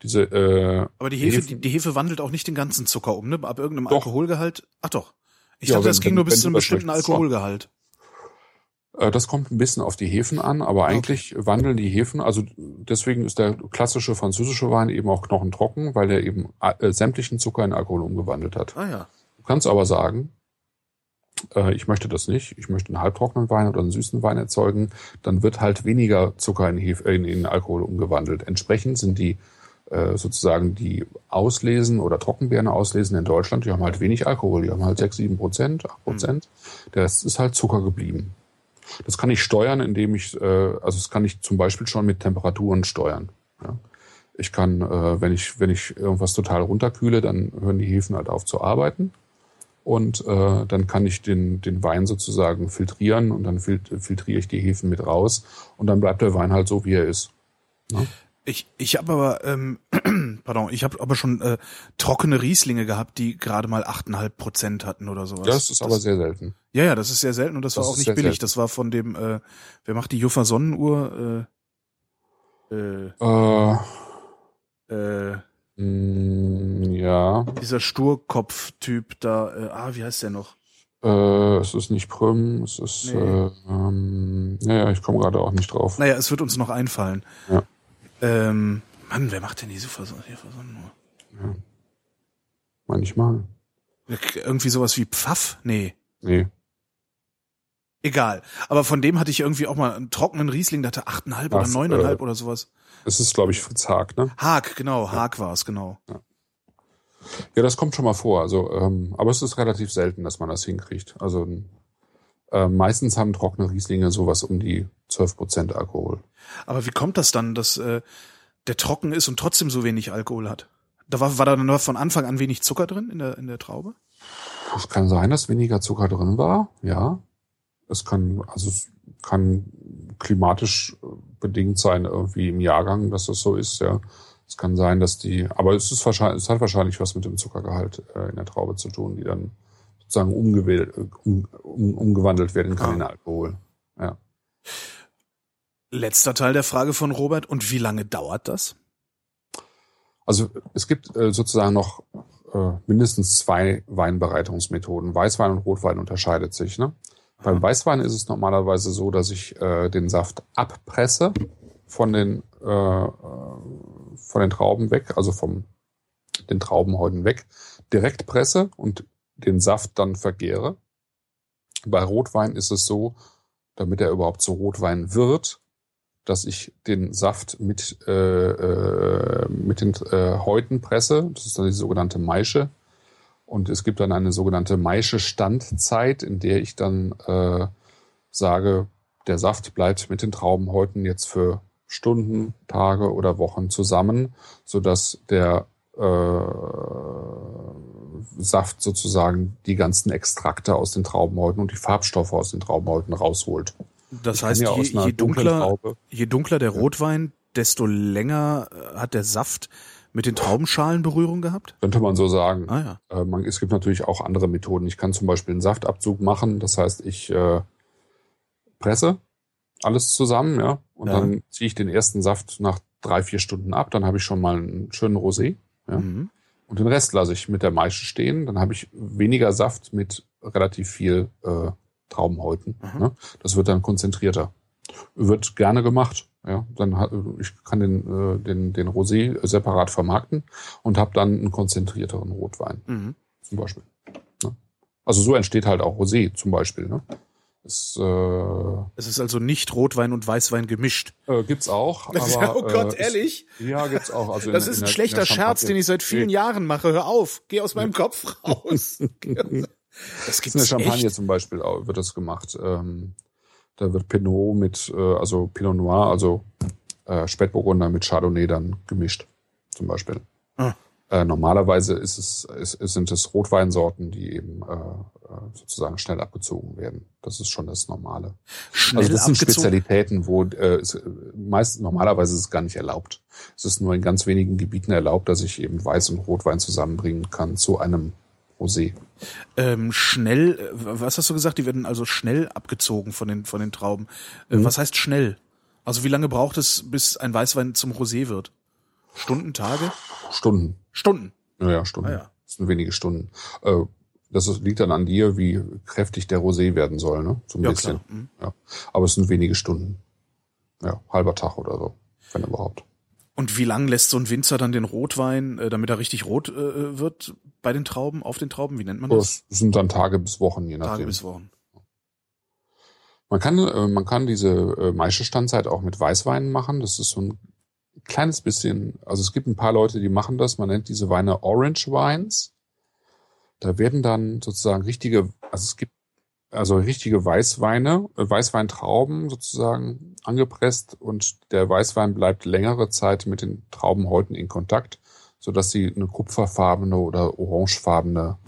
Diese, äh, Aber die Hefe, die, die Hefe wandelt auch nicht den ganzen Zucker um, ne? Ab irgendeinem Doch. Alkoholgehalt. Ach doch. Ich Ja, dachte, wenn- das ging wenn- nur bis zu einem bestimmten Alkoholgehalt. Äh, Das kommt ein bisschen auf die Hefen an, aber eigentlich wandeln die Hefen, also deswegen ist der klassische französische Wein eben auch knochentrocken, weil er eben äh, sämtlichen Zucker in Alkohol umgewandelt hat. Ah ja. Du kannst aber sagen, äh, ich möchte das nicht, ich möchte einen halbtrockenen Wein oder einen süßen Wein erzeugen, dann wird halt weniger Zucker in, Hef äh, in, in Alkohol umgewandelt. Entsprechend sind die äh, sozusagen die Auslesen oder Trockenbeeren auslesen in Deutschland, die haben halt wenig Alkohol, die haben halt 6, 7 Prozent, 8 Prozent. Der Rest ist halt Zucker geblieben. Das kann ich steuern, indem ich, äh, also das kann ich zum Beispiel schon mit Temperaturen steuern. Ja. Ich kann, äh, wenn ich, wenn ich irgendwas total runterkühle, dann hören die Hefen halt auf zu arbeiten. Und äh, dann kann ich den, den Wein sozusagen filtrieren und dann fil filtriere ich die Hefen mit raus und dann bleibt der Wein halt so, wie er ist. Ich, ich habe aber, ähm, pardon, ich habe aber schon äh, trockene Rieslinge gehabt, die gerade mal 8,5 Prozent hatten oder sowas. Das ist aber sehr selten. Ja, ja, das ist sehr selten und das, Das war auch nicht billig. selten. Das war von dem, äh, wer macht die Juffa Sonnenuhr? Äh, äh, Äh, äh, mh, ja, dieser Sturkopf-Typ da, äh, ah, wie heißt der noch? äh, es ist nicht Prüm, es ist, Nee. äh, ähm, naja, ich komme gerade auch nicht drauf. Naja, es wird uns noch einfallen. Ja. Ähm, Mann, wer macht denn die Juffa Son- Juffa Sonnenuhr? Manchmal. Irgendwie sowas wie Pfaff? Nee. Nee. Egal. Aber von dem hatte ich irgendwie auch mal einen trockenen Riesling, der hatte 8,5 oder Ach, 9,5 äh, oder sowas. Es ist, glaube ich, Fritz Haag, ne? Haag, genau, Haag war es, genau. Ja, das kommt schon mal vor. Also, ähm, aber es ist relativ selten, dass man das hinkriegt. Also äh, meistens haben trockene Rieslinge sowas um die 12% Alkohol. Aber wie kommt das dann, dass äh, der trocken ist und trotzdem so wenig Alkohol hat? Da war, war da dann von Anfang an wenig Zucker drin in der, in der Traube? Es kann sein, dass weniger Zucker drin war, ja. Es kann, also es kann klimatisch äh, bedingt sein, irgendwie im Jahrgang, dass das so ist, ja. Es kann sein, dass die, aber es ist wahrscheinlich, es hat wahrscheinlich was mit dem Zuckergehalt äh, in der Traube zu tun, die dann sozusagen umgewählt, äh, um, um, umgewandelt werden kann Ah. in Alkohol. Ja. Letzter Teil der Frage von Robert. Und wie lange dauert das? Also es gibt äh, sozusagen noch äh, mindestens zwei Weinbereitungsmethoden. Weißwein und Rotwein unterscheidet sich. Ne? Beim Weißwein ist es normalerweise so, dass ich äh, den Saft abpresse von den äh, äh, von den Trauben weg, also vom den Traubenhäuten weg, direkt presse und den Saft dann vergehre. Bei Rotwein ist es so, damit er überhaupt zu Rotwein wird, dass ich den Saft mit, äh, äh, mit den äh, Häuten presse. Das ist dann die sogenannte Maische. Und es gibt dann eine sogenannte Maische-Standzeit, in der ich dann äh, sage, der Saft bleibt mit den Traubenhäuten jetzt für Stunden, Tage oder Wochen zusammen, sodass der äh, Saft sozusagen die ganzen Extrakte aus den Traubenhäuten und die Farbstoffe aus den Traubenhäuten rausholt. Das Ich heißt, ja je, je, dunkler, je dunkler der Rotwein, desto länger äh, hat der Saft mit den Traubenschalen Berührung gehabt? Könnte man so sagen. Ah ja. Äh, man, es gibt natürlich auch andere Methoden. Ich kann zum Beispiel einen Saftabzug machen. Das heißt, ich äh, presse alles zusammen, ja, und Ja. dann ziehe ich den ersten Saft nach drei, vier Stunden ab. Dann habe ich schon mal einen schönen Rosé. Ja. Mhm. Und den Rest lasse ich mit der Maische stehen. Dann habe ich weniger Saft mit relativ viel äh, Traubenhäuten. Mhm. Ne? Das wird dann konzentrierter. Wird gerne gemacht. Ja, dann hat, ich kann den, äh, den, den Rosé separat vermarkten und habe dann einen konzentrierteren Rotwein Mhm. zum Beispiel. Ne? Also so entsteht halt auch Rosé zum Beispiel. Ne? Das äh, Es ist also nicht Rotwein und Weißwein gemischt. äh, gibt's auch. Aber, oh Gott, äh, ehrlich? Ist, ja, gibt's auch. Also in Das der- ist in ein schlechter in der Scherz, den ich seit vielen Nee. Jahren mache. Hör auf, geh aus meinem Kopf raus. Das In gibt's der Champagne echt? zum Beispiel auch, wird das gemacht. Ähm, da wird Pinot mit, äh, also Pinot Noir, also äh, Spätburgunder mit Chardonnay dann gemischt, zum Beispiel. Ah. Äh, normalerweise ist es, ist, sind es Rotweinsorten, die eben äh, äh, sozusagen schnell abgezogen werden. Das ist schon das Normale. Schnell also das sind abgezogen. Spezialitäten, wo äh, es, meist normalerweise ist es gar nicht erlaubt. Es ist nur in ganz wenigen Gebieten erlaubt, dass ich eben Weiß und Rotwein zusammenbringen kann zu einem Rosé. Ähm, schnell, äh, was hast du gesagt? Die werden also schnell abgezogen von den, von den Trauben. Äh, Mhm. Was heißt schnell? Also wie lange braucht es, bis ein Weißwein zum Rosé wird? Stunden, Tage? Stunden. Stunden. Ja, Stunden. Ah, ja. Das sind wenige Stunden. Äh, das ist, liegt dann an dir, wie kräftig der Rosé werden soll, ne? So ein Ja, bisschen. Mhm. Ja. Aber es sind wenige Stunden. Ja, halber Tag oder so, wenn überhaupt. Und wie lang lässt so ein Winzer dann den Rotwein, äh, damit er richtig rot äh, wird bei den Trauben, auf den Trauben? Wie nennt man das? Das sind dann Tage bis Wochen, je Tage nachdem. bis Wochen. Man kann, äh, man kann diese äh, Maischestandzeit auch mit Weißweinen machen. Das ist so ein kleines bisschen, also es gibt ein paar Leute, die machen das. Man nennt diese Weine Orange Wines. Da werden dann sozusagen richtige, also es gibt also richtige Weißweine, äh, Weißweintrauben sozusagen angepresst und der Weißwein bleibt längere Zeit mit den Traubenhäuten in Kontakt, sodass sie eine kupferfarbene oder orangefarbene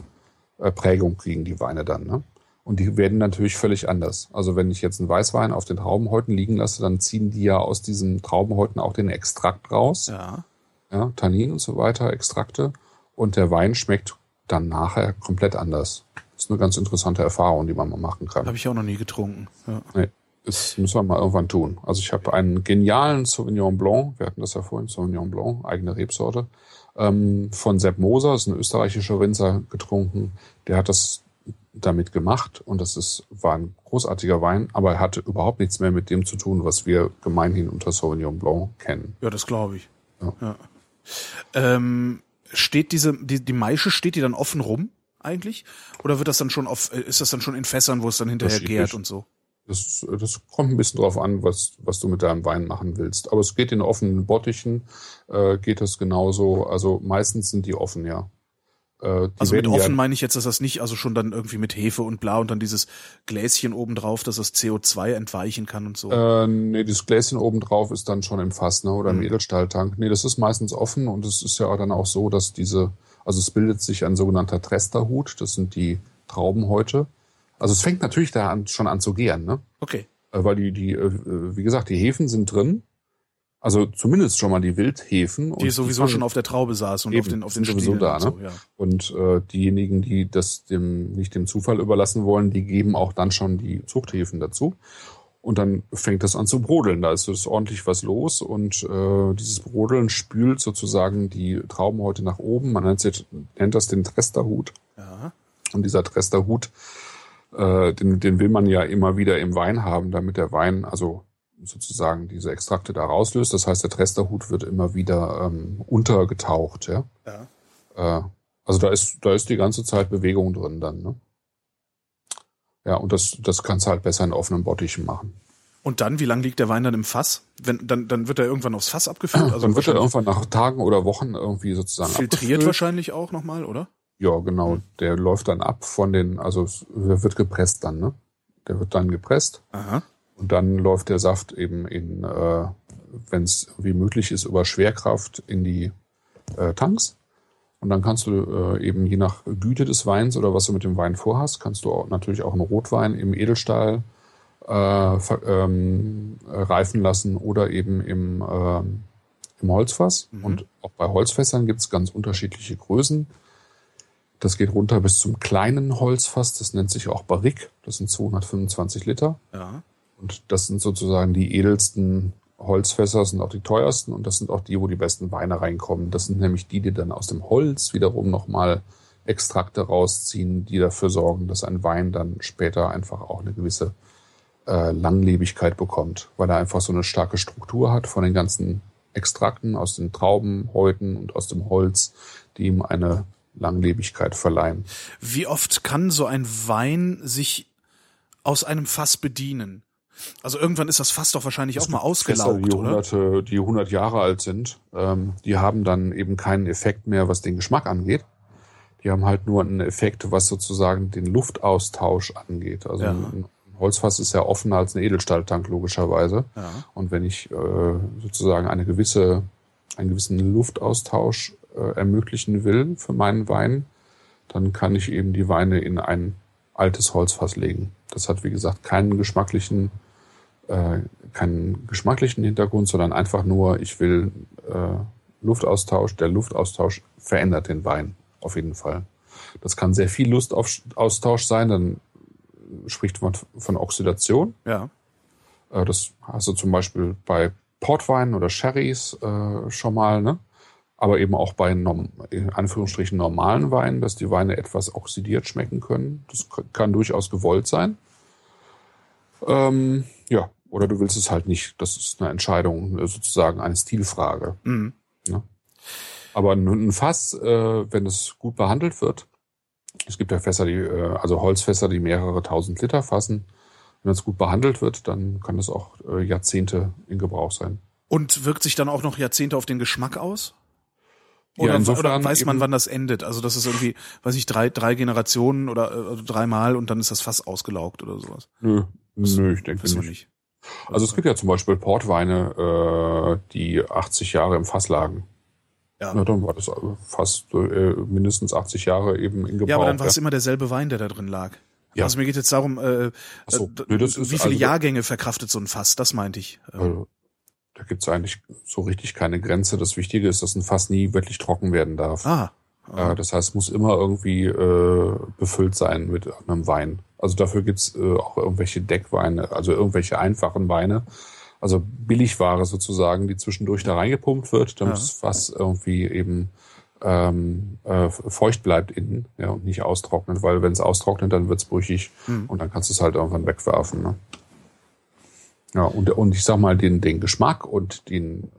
äh, Prägung kriegen, die Weine dann. Ne? Und die werden natürlich völlig anders. Also wenn ich jetzt einen Weißwein auf den Traubenhäuten liegen lasse, dann ziehen die ja aus diesen Traubenhäuten auch den Extrakt raus. Ja. Ja, Tannin und so weiter, Extrakte. Und der Wein schmeckt dann nachher komplett anders. Ist eine ganz interessante Erfahrung, die man mal machen kann. Habe ich auch noch nie getrunken. Ja. Nee, das müssen wir mal irgendwann tun. Also ich habe einen genialen Sauvignon Blanc, wir hatten das ja vorhin, Sauvignon Blanc, eigene Rebsorte, ähm, von Sepp Moser, ist ein österreichischer Winzer, getrunken. Der hat das damit gemacht und das ist, war ein großartiger Wein, aber er hatte überhaupt nichts mehr mit dem zu tun, was wir gemeinhin unter Sauvignon Blanc kennen. Ja, das glaube ich. Ja. Ja. Ähm, steht diese, die, die Maische, steht die dann offen rum eigentlich? Oder wird das dann schon auf, äh, ist das dann schon in Fässern, wo es dann hinterher gärt und so? Das, das kommt ein bisschen drauf an, was, was du mit deinem Wein machen willst. Aber es geht in offenen Bottichen, äh, geht das genauso. Also meistens sind die offen, ja. Äh, die Also mit offen ja, meine ich jetzt, dass das nicht, also schon dann irgendwie mit Hefe und bla und dann dieses Gläschen oben drauf, dass das CO2 entweichen kann und so. Äh, nee, das Gläschen oben drauf ist dann schon im Fass, ne? Oder im Mhm. Edelstahltank. Nee, das ist meistens offen und es ist ja dann auch so, dass diese, also es bildet sich ein sogenannter Tresterhut, das sind die Traubenhäute. Also es fängt natürlich da an, schon an zu gären, ne? Okay. Äh, Weil die, die, äh, wie gesagt, die Hefen sind drin. Also zumindest schon mal die Wildhefen. Die sowieso fangen- schon auf der Traube saß und Eben, auf den, auf sind den sowieso Stielen da, und ne? so, ja. Und äh, diejenigen, die das dem nicht dem Zufall überlassen wollen, die geben auch dann schon die Zuchthäfen dazu. Und dann fängt das an zu brodeln. Da ist es ordentlich was los und äh, dieses Brodeln spült sozusagen die Traubenhäute nach oben. Man nennt, das den Tresterhut. Ja. Und dieser Tresterhut, äh, den, den will man ja immer wieder im Wein haben, damit der Wein also sozusagen diese Extrakte da rauslöst. Das heißt, der Tresterhut wird immer wieder ähm, untergetaucht. Ja? ja. Äh, also da ist, da ist die ganze Zeit Bewegung drin dann. Ne? Ja, und das, das kannst du halt besser in offenen Bottichen machen. Und dann, wie lang liegt der Wein dann im Fass? Wenn, dann, dann wird er irgendwann aufs Fass abgefüllt? Also dann wird er irgendwann nach Tagen oder Wochen irgendwie sozusagen filtriert abgefüllt. wahrscheinlich auch nochmal, oder? Ja, genau. Der läuft dann ab von den, also wird gepresst dann, ne? Der wird dann gepresst Aha. und dann läuft der Saft eben in, äh, wenn es wie möglich ist, über Schwerkraft in die äh, Tanks. Und dann kannst du äh, eben je nach Güte des Weins oder was du mit dem Wein vorhast, kannst du auch, natürlich auch einen Rotwein im Edelstahl äh, ähm, äh, reifen lassen oder eben im, ähm, im Holzfass. Mhm. Und auch bei Holzfässern gibt es ganz unterschiedliche Größen. Das geht runter bis zum kleinen Holzfass, das nennt sich auch Barrique, das sind 225 Liter. Ja. Und das sind sozusagen die edelsten Holzfässer, sind auch die teuersten und das sind auch die, wo die besten Weine reinkommen. Das sind nämlich die, die dann aus dem Holz wiederum nochmal Extrakte rausziehen, die dafür sorgen, dass ein Wein dann später einfach auch eine gewisse äh, Langlebigkeit bekommt, weil er einfach so eine starke Struktur hat von den ganzen Extrakten aus den Traubenhäuten und aus dem Holz, die ihm eine Langlebigkeit verleihen. Wie oft kann so ein Wein sich aus einem Fass bedienen? Also irgendwann ist das Fass doch wahrscheinlich auch mal Fässer, ausgelaugt, die oder? hunderte, die 100 Jahre alt sind, ähm, die haben dann eben keinen Effekt mehr, was den Geschmack angeht. Die haben halt nur einen Effekt, was sozusagen den Luftaustausch angeht. Also Ja. ein Holzfass ist ja offener als ein Edelstahltank logischerweise. Ja. Und wenn ich äh, sozusagen eine gewisse, einen gewissen Luftaustausch äh, ermöglichen will für meinen Wein, dann kann ich eben die Weine in ein altes Holzfass legen. Das hat, wie gesagt, keinen geschmacklichen, äh, keinen geschmacklichen Hintergrund, sondern einfach nur, ich will äh, Luftaustausch. Der Luftaustausch verändert den Wein auf jeden Fall. Das kann sehr viel Lustaustausch sein, dann spricht man von Oxidation. Ja. Äh, Das hast du zum Beispiel bei Portwein oder Sherrys äh, schon mal, ne? Aber eben auch bei in Anführungsstrichen normalen Weinen, dass die Weine etwas oxidiert schmecken können. Das kann durchaus gewollt sein. Ähm, ja, oder du willst es halt nicht. Das ist eine Entscheidung, äh, sozusagen eine Stilfrage. Mhm. Ne? Aber ein, Fass, äh, wenn es gut behandelt wird, es gibt ja Fässer, die, äh, also Holzfässer, die mehrere tausend Liter fassen. Wenn es gut behandelt wird, dann kann es auch äh, Jahrzehnte in Gebrauch sein. Und wirkt sich dann auch noch Jahrzehnte auf den Geschmack aus? Ja, Oder, insofern oder weiß man, wann das endet? Also das ist irgendwie, weiß ich, drei, drei Generationen oder äh, dreimal und dann ist das Fass ausgelaugt oder sowas. Nö, nö, ich denke nicht. nicht. Also es gibt ja zum Beispiel Portweine, äh, die 80 Jahre im Fass lagen. Ja. Na, dann war das äh, fast äh, mindestens 80 Jahre eben in Gebrauch. Ja, aber dann war es immer derselbe Wein, der da drin lag. Ja. Also mir geht jetzt darum, äh, Ach so, äh, nee, wie viele also- Jahrgänge verkraftet so ein Fass, das meinte ich. Äh, Also, da gibt es eigentlich so richtig keine Grenze. Das Wichtige ist, dass ein Fass nie wirklich trocken werden darf. ah, Äh, das heißt, es muss immer irgendwie äh, befüllt sein mit einem Wein. Also dafür gibt's äh, auch irgendwelche Deckweine, also irgendwelche einfachen Weine. Also Billigware sozusagen, die zwischendurch da reingepumpt wird, damit Ja. das Fass irgendwie eben ähm, äh, feucht bleibt innen ja, und nicht austrocknet, weil wenn es austrocknet, dann wird's brüchig Hm. und dann kannst du es halt irgendwann wegwerfen. Ne? Ja, und, und ich sag mal, den, den Geschmack und den,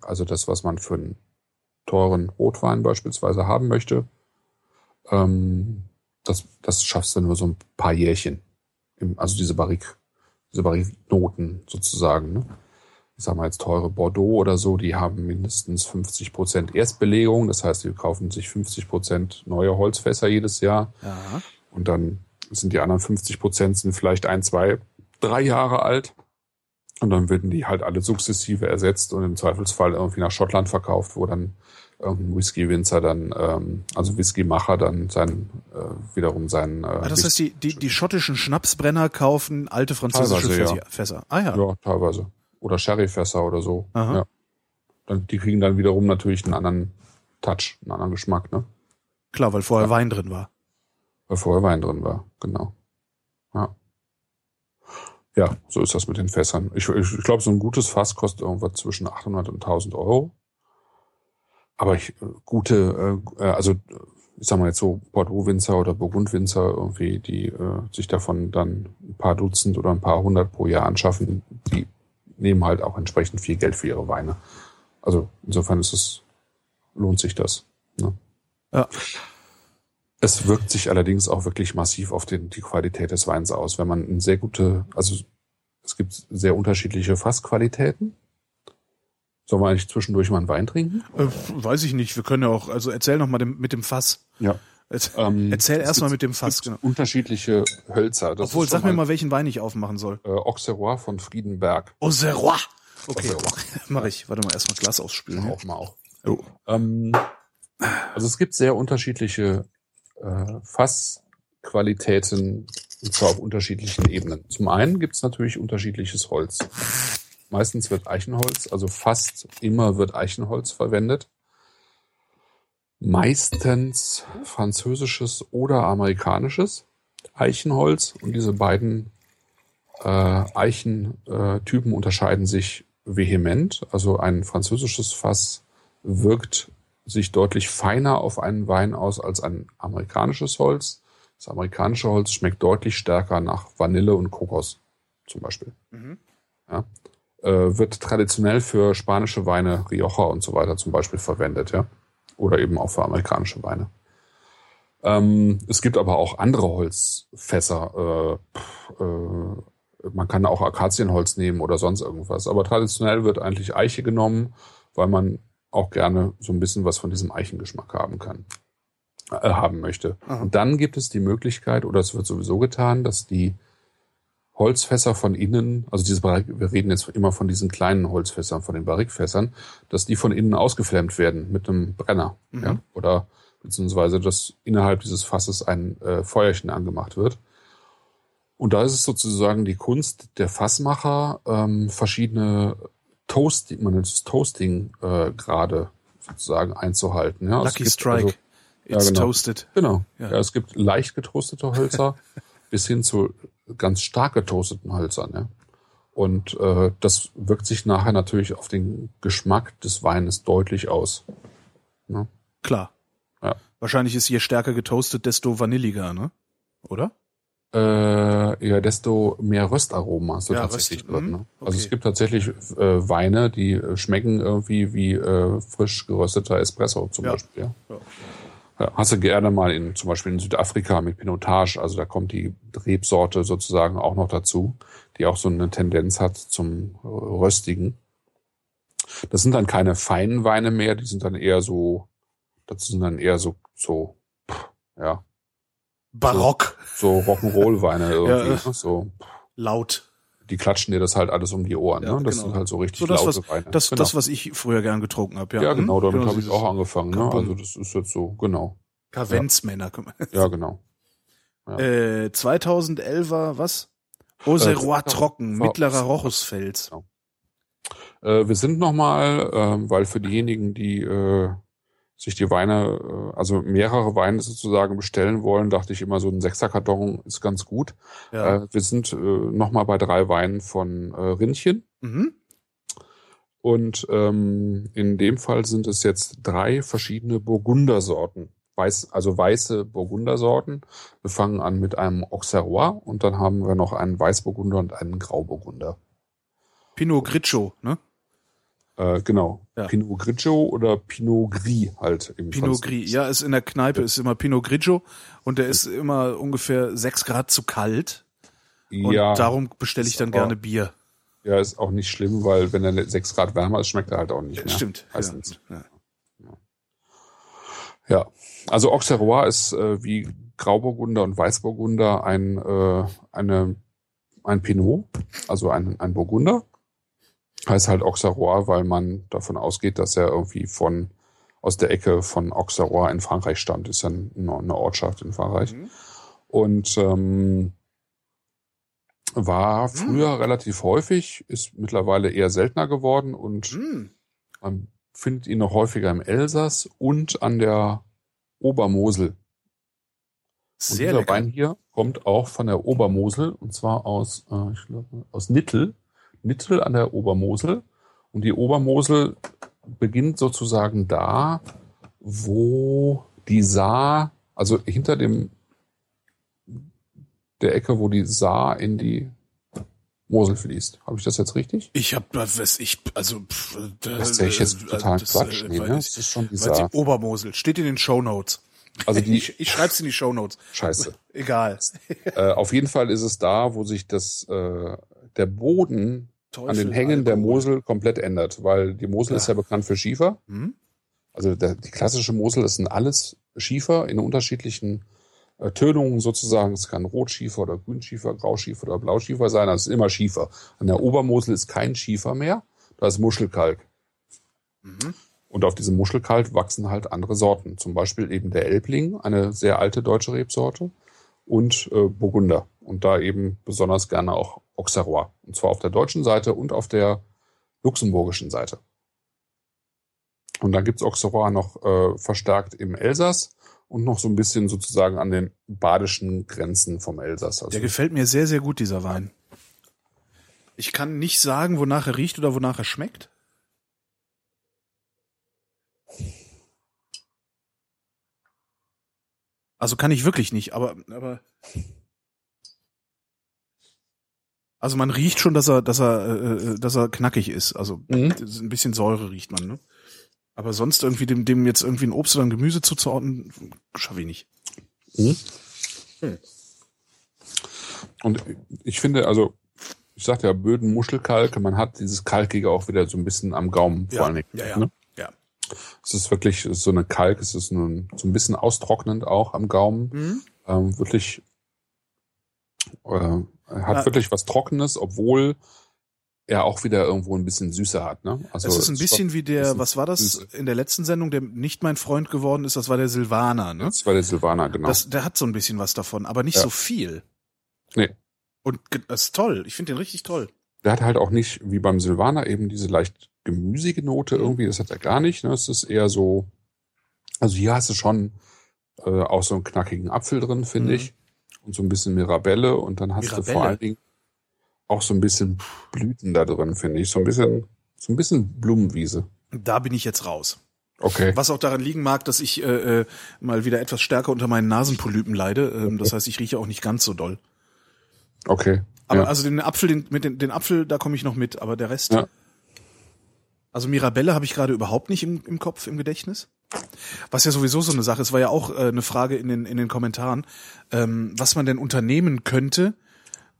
also das, was man für einen teuren Rotwein beispielsweise haben möchte, ähm, das, das schaffst du nur so ein paar Jährchen. Also diese Barrique, diese Barrique-Noten sozusagen. Ne? Ich sag mal jetzt teure Bordeaux oder so, die haben mindestens 50 Prozent Erstbelegung. Das heißt, die kaufen sich 50 Prozent neue Holzfässer jedes Jahr. ja. Und dann sind die anderen 50 Prozent sind vielleicht ein, zwei, drei Jahre alt. Und dann werden die halt alle sukzessive ersetzt und im Zweifelsfall irgendwie nach Schottland verkauft, wo dann irgendein Whisky-Winzer dann, ähm, also Whisky-Macher dann sein, äh, wiederum seinen. Äh, Ah, das heißt, die, die, die schottischen Schnapsbrenner kaufen alte französische Teilweise, Fässer. Fässer. Ah ja. ja, teilweise. Oder Sherryfässer oder so. Aha. Ja. Dann, die kriegen dann wiederum natürlich einen anderen Touch, einen anderen Geschmack, ne? Klar, weil vorher Wein drin war. Weil vorher Wein drin war, genau. Ja. Ja, so ist das mit den Fässern. Ich, ich, ich glaube, so ein gutes Fass kostet irgendwas zwischen 800 und 1000 Euro. Aber ich, äh, gute, äh, äh, also ich sag mal jetzt so Bordeaux-Winzer oder Burgund-Winzer irgendwie, die äh, sich davon dann ein paar Dutzend oder ein paar hundert pro Jahr anschaffen, die nehmen halt auch entsprechend viel Geld für ihre Weine. Also insofern ist es, lohnt sich das. Ne? Ja. Es wirkt sich allerdings auch wirklich massiv auf den, die Qualität des Weins aus. Wenn man eine sehr gute, also es gibt sehr unterschiedliche Fassqualitäten. Sollen wir eigentlich zwischendurch mal einen Wein trinken? Äh, weiß ich nicht. Wir können ja auch, also erzähl noch mal dem, mit dem Fass. Ja. Ähm, erzähl es erst mal gibt- mit dem Fass, genau. Unterschiedliche Hölzer. Das Obwohl, sag mir mal, welchen Wein ich aufmachen soll. Äh, Auxerrois von Friedenberg. Auxerrois. Okay, Auxerrois. mach ich. Warte mal, erstmal Glas ausspülen. Auch mal auch. Oh. Ähm, also es gibt sehr unterschiedliche äh, Fassqualitäten und zwar auf unterschiedlichen Ebenen. Zum einen gibt es natürlich unterschiedliches Holz. Meistens wird Eichenholz, also fast immer wird Eichenholz verwendet. Meistens französisches oder amerikanisches Eichenholz und diese beiden äh, Eichentypen unterscheiden sich vehement. Also ein französisches Fass wirkt sich deutlich feiner auf einen Wein aus als ein amerikanisches Holz. Das amerikanische Holz schmeckt deutlich stärker nach Vanille und Kokos zum Beispiel. Mhm. Ja. Äh, wird traditionell für spanische Weine, Rioja und so weiter zum Beispiel verwendet, ja. Oder eben auch für amerikanische Weine. Ähm, es gibt aber auch andere Holzfässer. Äh, äh, man kann auch Akazienholz nehmen oder sonst irgendwas. Aber traditionell wird eigentlich Eiche genommen, weil man auch gerne so ein bisschen was von diesem Eichengeschmack haben kann. äh, haben möchte. Aha. Und dann gibt es die Möglichkeit, oder es wird sowieso getan, dass die Holzfässer von innen, also diese Barrik, wir reden jetzt immer von diesen kleinen Holzfässern, von den Barrikfässern, dass die von innen ausgeflammt werden mit einem Brenner. Mhm. Ja? Oder beziehungsweise, dass innerhalb dieses Fasses ein äh, Feuerchen angemacht wird. Und da ist es sozusagen die Kunst der Fassmacher, ähm, verschiedene Toasting, man nennt es Toasting äh, gerade sozusagen einzuhalten. Ja, es Lucky gibt Strike. also- It's genau. toasted. Genau. Ja. Ja. es gibt leicht getoastete Hölzer bis hin zu ganz stark getoasteten Hölzern. Ja. Und äh, das wirkt sich nachher natürlich auf den Geschmack des Weines deutlich aus. Klar. Ja. Wahrscheinlich ist je stärker getoastet, desto vanilliger, ne? Oder? Äh, ja, desto mehr Röstaroma so Ja, tatsächlich Röst- drin. mhm, Ne? Also okay. es gibt tatsächlich äh, Weine, die schmecken irgendwie wie äh, frisch gerösteter Espresso zum Ja. Beispiel. Ja. Ja. Hast du gerne mal in zum Beispiel in Südafrika mit Pinotage, also da kommt die Rebsorte sozusagen auch noch dazu, die auch so eine Tendenz hat zum Röstigen. Das sind dann keine feinen Weine mehr, die sind dann eher so, das sind dann eher so, so, pff, ja, Barock. so Rock'n'Roll-Weine irgendwie. Ja. ne? So, Laut. Die klatschen dir das halt alles um die Ohren. Ja, ne? Das genau. sind halt so richtig So das, laute was, Weine. das, genau. das, was ich früher gern getrunken habe. Ja, ja, genau, Hm? damit habe ich auch angefangen. Ne? Also das ist jetzt so, genau. Kavenzmänner. Ja, genau. Ja. Äh, 2011er, was? Auxerrois Äh, trocken, mittlerer Rochusfels. Äh, wir sind nochmal, ähm, weil für diejenigen, die äh, sich die Weine, äh, also mehrere Weine sozusagen bestellen wollen, dachte ich immer, so ein Sechserkarton ist ganz gut. Ja. Äh, wir sind äh, nochmal bei drei Weinen von äh, Rindchen. Mhm. Und ähm, in dem Fall sind es jetzt drei verschiedene Burgundersorten. Weiß, also weiße Burgundersorten. Wir fangen an mit einem Auxerrois und dann haben wir noch einen Weißburgunder und einen Grauburgunder. Pinot Grigio, ne? Äh, genau. Ja. Pinot Grigio oder Pinot Gris halt im Pinot. Gris. Ja, ist in der Kneipe, ist immer Pinot Grigio und der ist immer ungefähr sechs Grad zu kalt. Und Ja, darum bestelle ich dann aber- gerne Bier. ja, ist auch nicht schlimm, weil wenn er sechs Grad wärmer ist, schmeckt er halt auch nicht mehr. Stimmt. Meistens. Ja. Ja, also Auxerrois ist äh, wie Grauburgunder und Weißburgunder ein, äh, eine, ein Pinot, also ein, ein Burgunder. Heißt halt Auxerrois, weil man davon ausgeht, dass er irgendwie von aus der Ecke von Auxerrois in Frankreich stammt. Ist ja ein- eine Ortschaft in Frankreich. Mhm. Und ähm, war früher relativ häufig, ist mittlerweile eher seltener geworden und Mhm. man findet ihn noch häufiger im Elsass und an der Obermosel. Und Sehr dieser lecker. Wein hier kommt auch von der Obermosel und zwar aus, äh, ich glaube, aus Nittel. Nittel an der Obermosel. Und die Obermosel beginnt sozusagen da, wo die Saar, also hinter dem der Ecke, wo die Saar in die Mosel fließt. Habe ich das jetzt richtig? Ich hab, was ich, also, pff, Das sehe ich jetzt äh, total das, Quatsch. äh, Nee, weil ne? Das ist schon die Saar. die Obermosel. Steht in den Shownotes. Also die ich, ich schreib's in die Shownotes. Scheiße. Egal. äh, auf jeden Fall ist es da, wo sich das äh, der Boden an den Hängen der. Mosel komplett ändert, weil die Mosel Ja. ist ja bekannt für Schiefer. Hm? Also der, die klassische Mosel ist ein alles Schiefer in unterschiedlichen äh, Tönungen sozusagen. Es kann Rotschiefer oder Grünschiefer, Grauschiefer oder Blauschiefer sein. Also es ist immer Schiefer. An der Obermosel ist kein Schiefer mehr. Da ist Muschelkalk. Mhm. Und auf diesem Muschelkalk wachsen halt andere Sorten. Zum Beispiel eben der Elbling, eine sehr alte deutsche Rebsorte, und äh, Burgunder. Und da eben besonders gerne auch Auxerrois. Und zwar auf der deutschen Seite und auf der luxemburgischen Seite. Und dann gibt's Auxerrois noch äh, verstärkt im Elsass und noch so ein bisschen sozusagen an den badischen Grenzen vom Elsass. Also Der gefällt mir sehr, sehr gut, dieser Wein. Ich kann nicht sagen, wonach er riecht oder wonach er schmeckt. Also kann ich wirklich nicht, aber, aber. Also man riecht schon, dass er, dass er, äh, dass er knackig ist. Also Mhm. ist ein bisschen Säure riecht man, ne? Aber sonst irgendwie dem, dem jetzt irgendwie ein Obst oder ein Gemüse zuzuordnen, schaffe ich nicht. Mhm. Und ich finde, also, ich sagte ja, Böden, Muschelkalk, man hat dieses Kalkige auch wieder so ein bisschen am Gaumen vor allen Dingen. ja, ja. Ne? ja. Es ist wirklich so eine Kalk, es ist nun so ein bisschen austrocknend auch am Gaumen. Mhm. Ähm, wirklich äh, hat Ja. wirklich was Trockenes, obwohl er auch wieder irgendwo ein bisschen Süße hat. Ne? Also es ist ein es bisschen wie der, was war das süß. in der letzten Sendung, der nicht mein Freund geworden ist, das war der Silvaner, ne? Das war der Silvaner, genau. Das, der hat so ein bisschen was davon, aber nicht Ja. so viel. Nee. Und das ist toll. Ich finde den richtig toll. der hat halt auch nicht, wie beim Silvaner, eben diese leicht gemüsige Note Mhm. irgendwie. Das hat er gar nicht. Ne? Es ist eher so, also hier hast du schon äh, auch so einen knackigen Apfel drin, finde Mhm. ich. Und so ein bisschen Mirabelle. Und dann hast du Mirabelle? vor allen Dingen auch so ein bisschen Blüten da drin, finde ich. So ein bisschen, so ein bisschen Blumenwiese. Da bin ich jetzt raus. Okay. Was auch daran liegen mag, dass ich äh, äh, mal wieder etwas stärker unter meinen Nasenpolypen leide. Ähm, das heißt, ich rieche auch nicht ganz so doll. Okay. Aber ja. also den Apfel, den, mit den, den Apfel, da komme ich noch mit, aber der Rest. Ja. Also Mirabelle habe ich gerade überhaupt nicht im, im Kopf, im Gedächtnis. Was ja sowieso so eine Sache ist, war ja auch äh, eine Frage in den, in den Kommentaren, ähm, was man denn unternehmen könnte,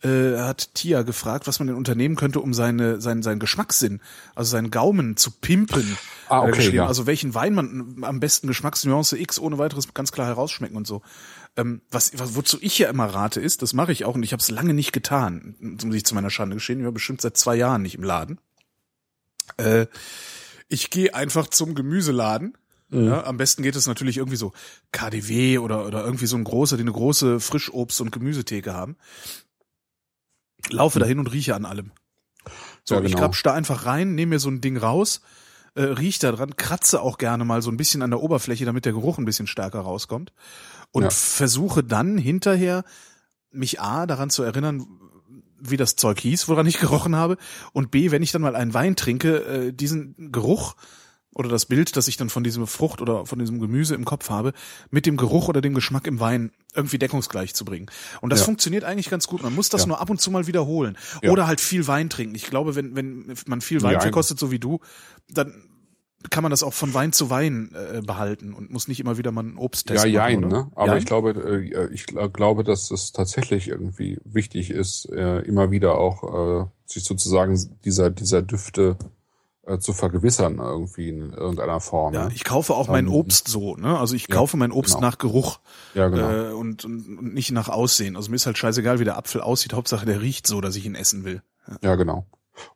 äh, hat Tia gefragt, was man denn unternehmen könnte, um seine, seinen, seinen Geschmackssinn, also seinen Gaumen zu pimpen. Ah, er okay, geschrieben. ja. Also welchen Wein man am besten Geschmacksnuance X ohne weiteres ganz klar herausschmecken und so. Ähm, was, was, wozu ich ja immer rate ist, das mache ich auch und ich habe es lange nicht getan, muss ich zu meiner Schande geschehen, ich war bestimmt seit zwei Jahren nicht im Laden. Äh, ich gehe einfach zum Gemüseladen. Ja, am besten geht es natürlich irgendwie so KDW oder, oder irgendwie so ein großer, die eine große Frischobst- und Gemüsetheke haben. Laufe dahin und rieche an allem. So, Ja, ich genau. grapsch da einfach rein, nehme mir so ein Ding raus, äh, riech da dran, kratze auch gerne mal so ein bisschen an der Oberfläche, damit der Geruch ein bisschen stärker rauskommt. Und Ja. versuche dann hinterher mich A, daran zu erinnern, wie das Zeug hieß, woran ich gerochen habe. Und B, wenn ich dann mal einen Wein trinke, äh, diesen Geruch oder das Bild, das ich dann von diesem Frucht oder von diesem Gemüse im Kopf habe, mit dem Geruch oder dem Geschmack im Wein irgendwie deckungsgleich zu bringen. Und das Ja. funktioniert eigentlich ganz gut. Man muss das Ja. nur ab und zu mal wiederholen. Ja. Oder halt viel Wein trinken. Ich glaube, wenn, wenn man viel Wein verkostet, so wie du, dann kann man das auch von Wein zu Wein äh, behalten und muss nicht immer wieder mal einen Obsttest Ja, machen. jein, oder? ne? Aber Jein? ich glaube, äh, ich gl- glaube, dass es tatsächlich irgendwie wichtig ist, äh, immer wieder auch äh, sich sozusagen dieser dieser Düfte äh, zu vergewissern irgendwie in irgendeiner Form. Ja, ne? ich kaufe auch mein Ähm, Obst so, ne? Also ich ja, kaufe mein Obst genau. nach Geruch ja genau. äh, und, und, und nicht nach Aussehen. Also mir ist halt scheißegal, wie der Apfel aussieht. Hauptsache, der riecht so, dass ich ihn essen will. Ja, genau.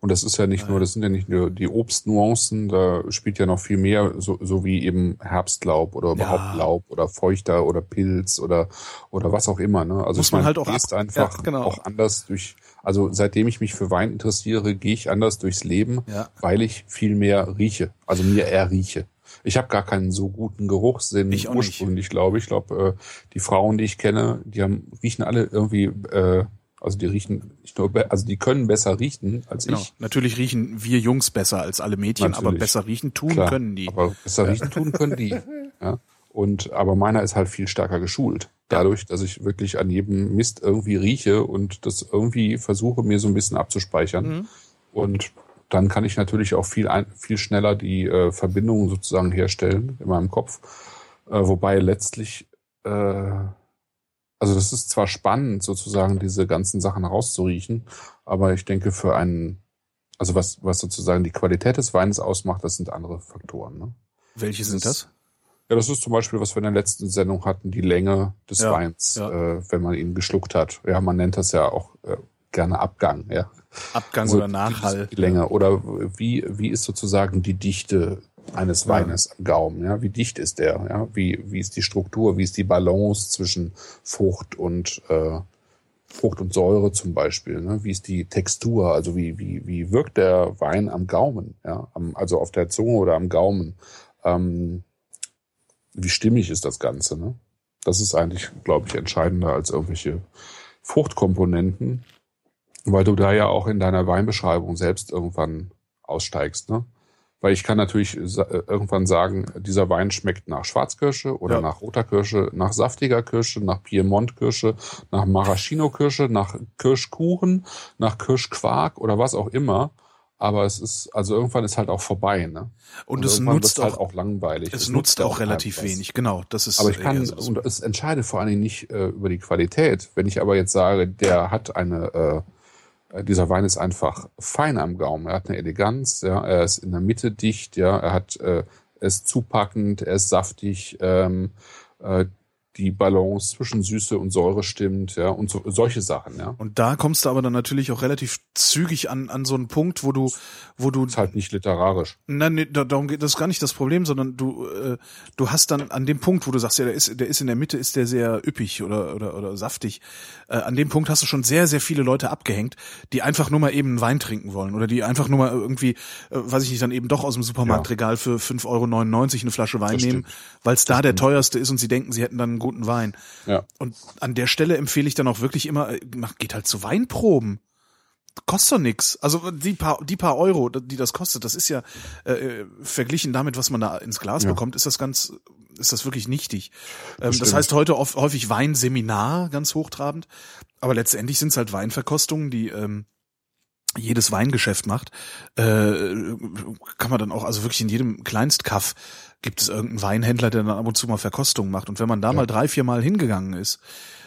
Und das ist ja nicht nur, das sind ja nicht nur die Obstnuancen, da spielt ja noch viel mehr, so, so wie eben Herbstlaub oder überhaupt Ja. Laub oder Feuchter oder Pilz oder oder was auch immer. Ne? Also Muss man halt auch ab- einfach ja, genau. auch anders durch. Also seitdem ich mich für Wein interessiere, gehe ich anders durchs Leben, Ja. weil ich viel mehr rieche. Also mir eher rieche. Ich habe gar keinen so guten Geruchssinn Ich ursprünglich, glaube ich. Ich glaube, äh, die Frauen, die ich kenne, die haben, riechen alle irgendwie, äh, also die riechen nicht nur, also die können besser riechen als Genau. ich. Natürlich riechen wir Jungs besser als alle Mädchen, aber Natürlich. besser riechen tun Klar, können die. Aber besser riechen tun können die. Ja. Und aber meiner ist halt viel stärker geschult. Dadurch, dass ich wirklich an jedem Mist irgendwie rieche und das irgendwie versuche, mir so ein bisschen abzuspeichern. Mhm. Und dann kann ich natürlich auch viel, ein, viel schneller die äh, Verbindungen sozusagen herstellen in meinem Kopf. Äh, wobei letztlich, äh, also das ist zwar spannend, sozusagen diese ganzen Sachen rauszuriechen, aber ich denke für einen, also was, was sozusagen die Qualität des Weines ausmacht, das sind andere Faktoren. Ne? Welche sind das? Ja, das ist zum Beispiel, was wir in der letzten Sendung hatten, die Länge des Ja, Weins, ja. Äh, wenn man ihn geschluckt hat. Ja, man nennt das ja auch äh, gerne Abgang, ja. Abgang Also oder Nachhall? Die Länge. Oder wie, wie ist sozusagen die Dichte eines. Weines am Gaumen, ja? Wie dicht ist der, ja? Wie, wie ist die Struktur, wie ist die Balance zwischen Frucht und, äh, Frucht und Säure zum Beispiel, ne? Wie ist die Textur, also wie, wie, wie wirkt der Wein am Gaumen, ja? Am, also auf der Zunge oder am Gaumen. Ähm, wie stimmig ist das Ganze, ne? Das ist eigentlich, glaube ich, entscheidender als irgendwelche Fruchtkomponenten, weil du da ja auch in deiner Weinbeschreibung selbst irgendwann aussteigst, ne? Weil ich kann natürlich äh, irgendwann sagen, dieser Wein schmeckt nach Schwarzkirsche oder Ja. nach roter Kirsche, nach saftiger Kirsche, nach Piemont-Kirsche, nach Maraschino-Kirsche, nach Kirschkuchen, nach Kirschquark oder was auch immer. Aber es ist, also irgendwann ist halt auch vorbei, ne? Und es irgendwann nutzt halt auch, auch langweilig. es nutzt auch relativ keinem was. wenig, genau. Das ist Aber ich eher kann, so. und es entscheidet vor allen Dingen nicht äh, über die Qualität. Wenn ich aber jetzt sage, der hat eine, äh, dieser Wein ist einfach fein am Gaumen, er hat eine Eleganz, ja, er ist in der Mitte dicht, ja, er hat, äh, er ist zupackend, er ist saftig, ähm, äh, die Balance zwischen Süße und Säure stimmt, ja, und so, solche Sachen, ja. Und da kommst du aber dann natürlich auch relativ zügig an, an so einen Punkt, wo du, wo du. Ist halt nicht literarisch. Nein, nee, darum geht das ist gar nicht das Problem, sondern du, äh, du hast dann an dem Punkt, wo du sagst, ja, der ist, der ist in der Mitte, ist der sehr üppig oder, oder, oder saftig. Äh, an dem Punkt hast du schon sehr, sehr viele Leute abgehängt, die einfach nur mal eben einen Wein trinken wollen oder die einfach nur mal irgendwie, äh, weiß ich nicht, dann eben doch aus dem Supermarktregal für 5,99 Euro eine Flasche Wein Das nehmen, weil es da der teuerste ist und sie denken, sie hätten dann einen guten Wein. Ja. Und an der Stelle empfehle ich dann auch wirklich immer, äh, geht halt zu Weinproben. Kostet doch nix. Also die paar, die paar Euro, die das kostet, das ist ja äh, äh, verglichen damit, was man da ins Glas Ja. bekommt, ist das ganz, ist das wirklich nichtig. Ähm, das heißt heute oft, häufig Weinseminar, ganz hochtrabend. Aber letztendlich sind es halt Weinverkostungen, die ähm, jedes Weingeschäft macht, äh, kann man dann auch, also wirklich in jedem Kleinstkaff gibt es irgendeinen Weinhändler, der dann ab und zu mal Verkostungen macht. Und wenn man da mal drei, vier Mal hingegangen ist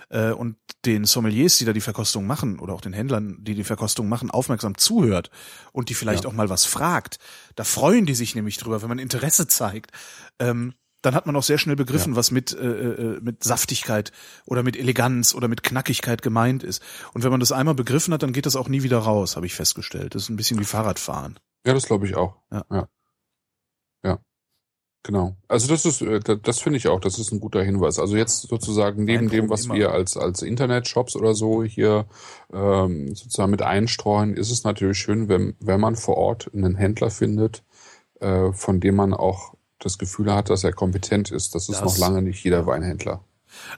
äh, und den Sommeliers, die da die Verkostung machen, oder auch den Händlern, die die Verkostung machen, aufmerksam zuhört und die vielleicht Ja. auch mal was fragt, da freuen die sich nämlich drüber, wenn man Interesse zeigt. Ähm, dann hat man auch sehr schnell begriffen, was mit, äh, äh, mit Saftigkeit oder mit Eleganz oder mit Knackigkeit gemeint ist. Und wenn man das einmal begriffen hat, dann geht das auch nie wieder raus, habe ich festgestellt. Das ist ein bisschen wie Fahrradfahren. Ja, das glaube ich auch. Ja. ja. Ja. Genau. Also das ist, äh, das, finde ich auch, das ist ein guter Hinweis. Also jetzt sozusagen neben dem, was immer. wir als, als Internetshops oder so hier ähm, sozusagen mit einstreuen, ist es natürlich schön, wenn, wenn man vor Ort einen Händler findet, äh, von dem man auch das Gefühl hat, dass er kompetent ist. Das ist Das- noch lange nicht jeder Weinhändler.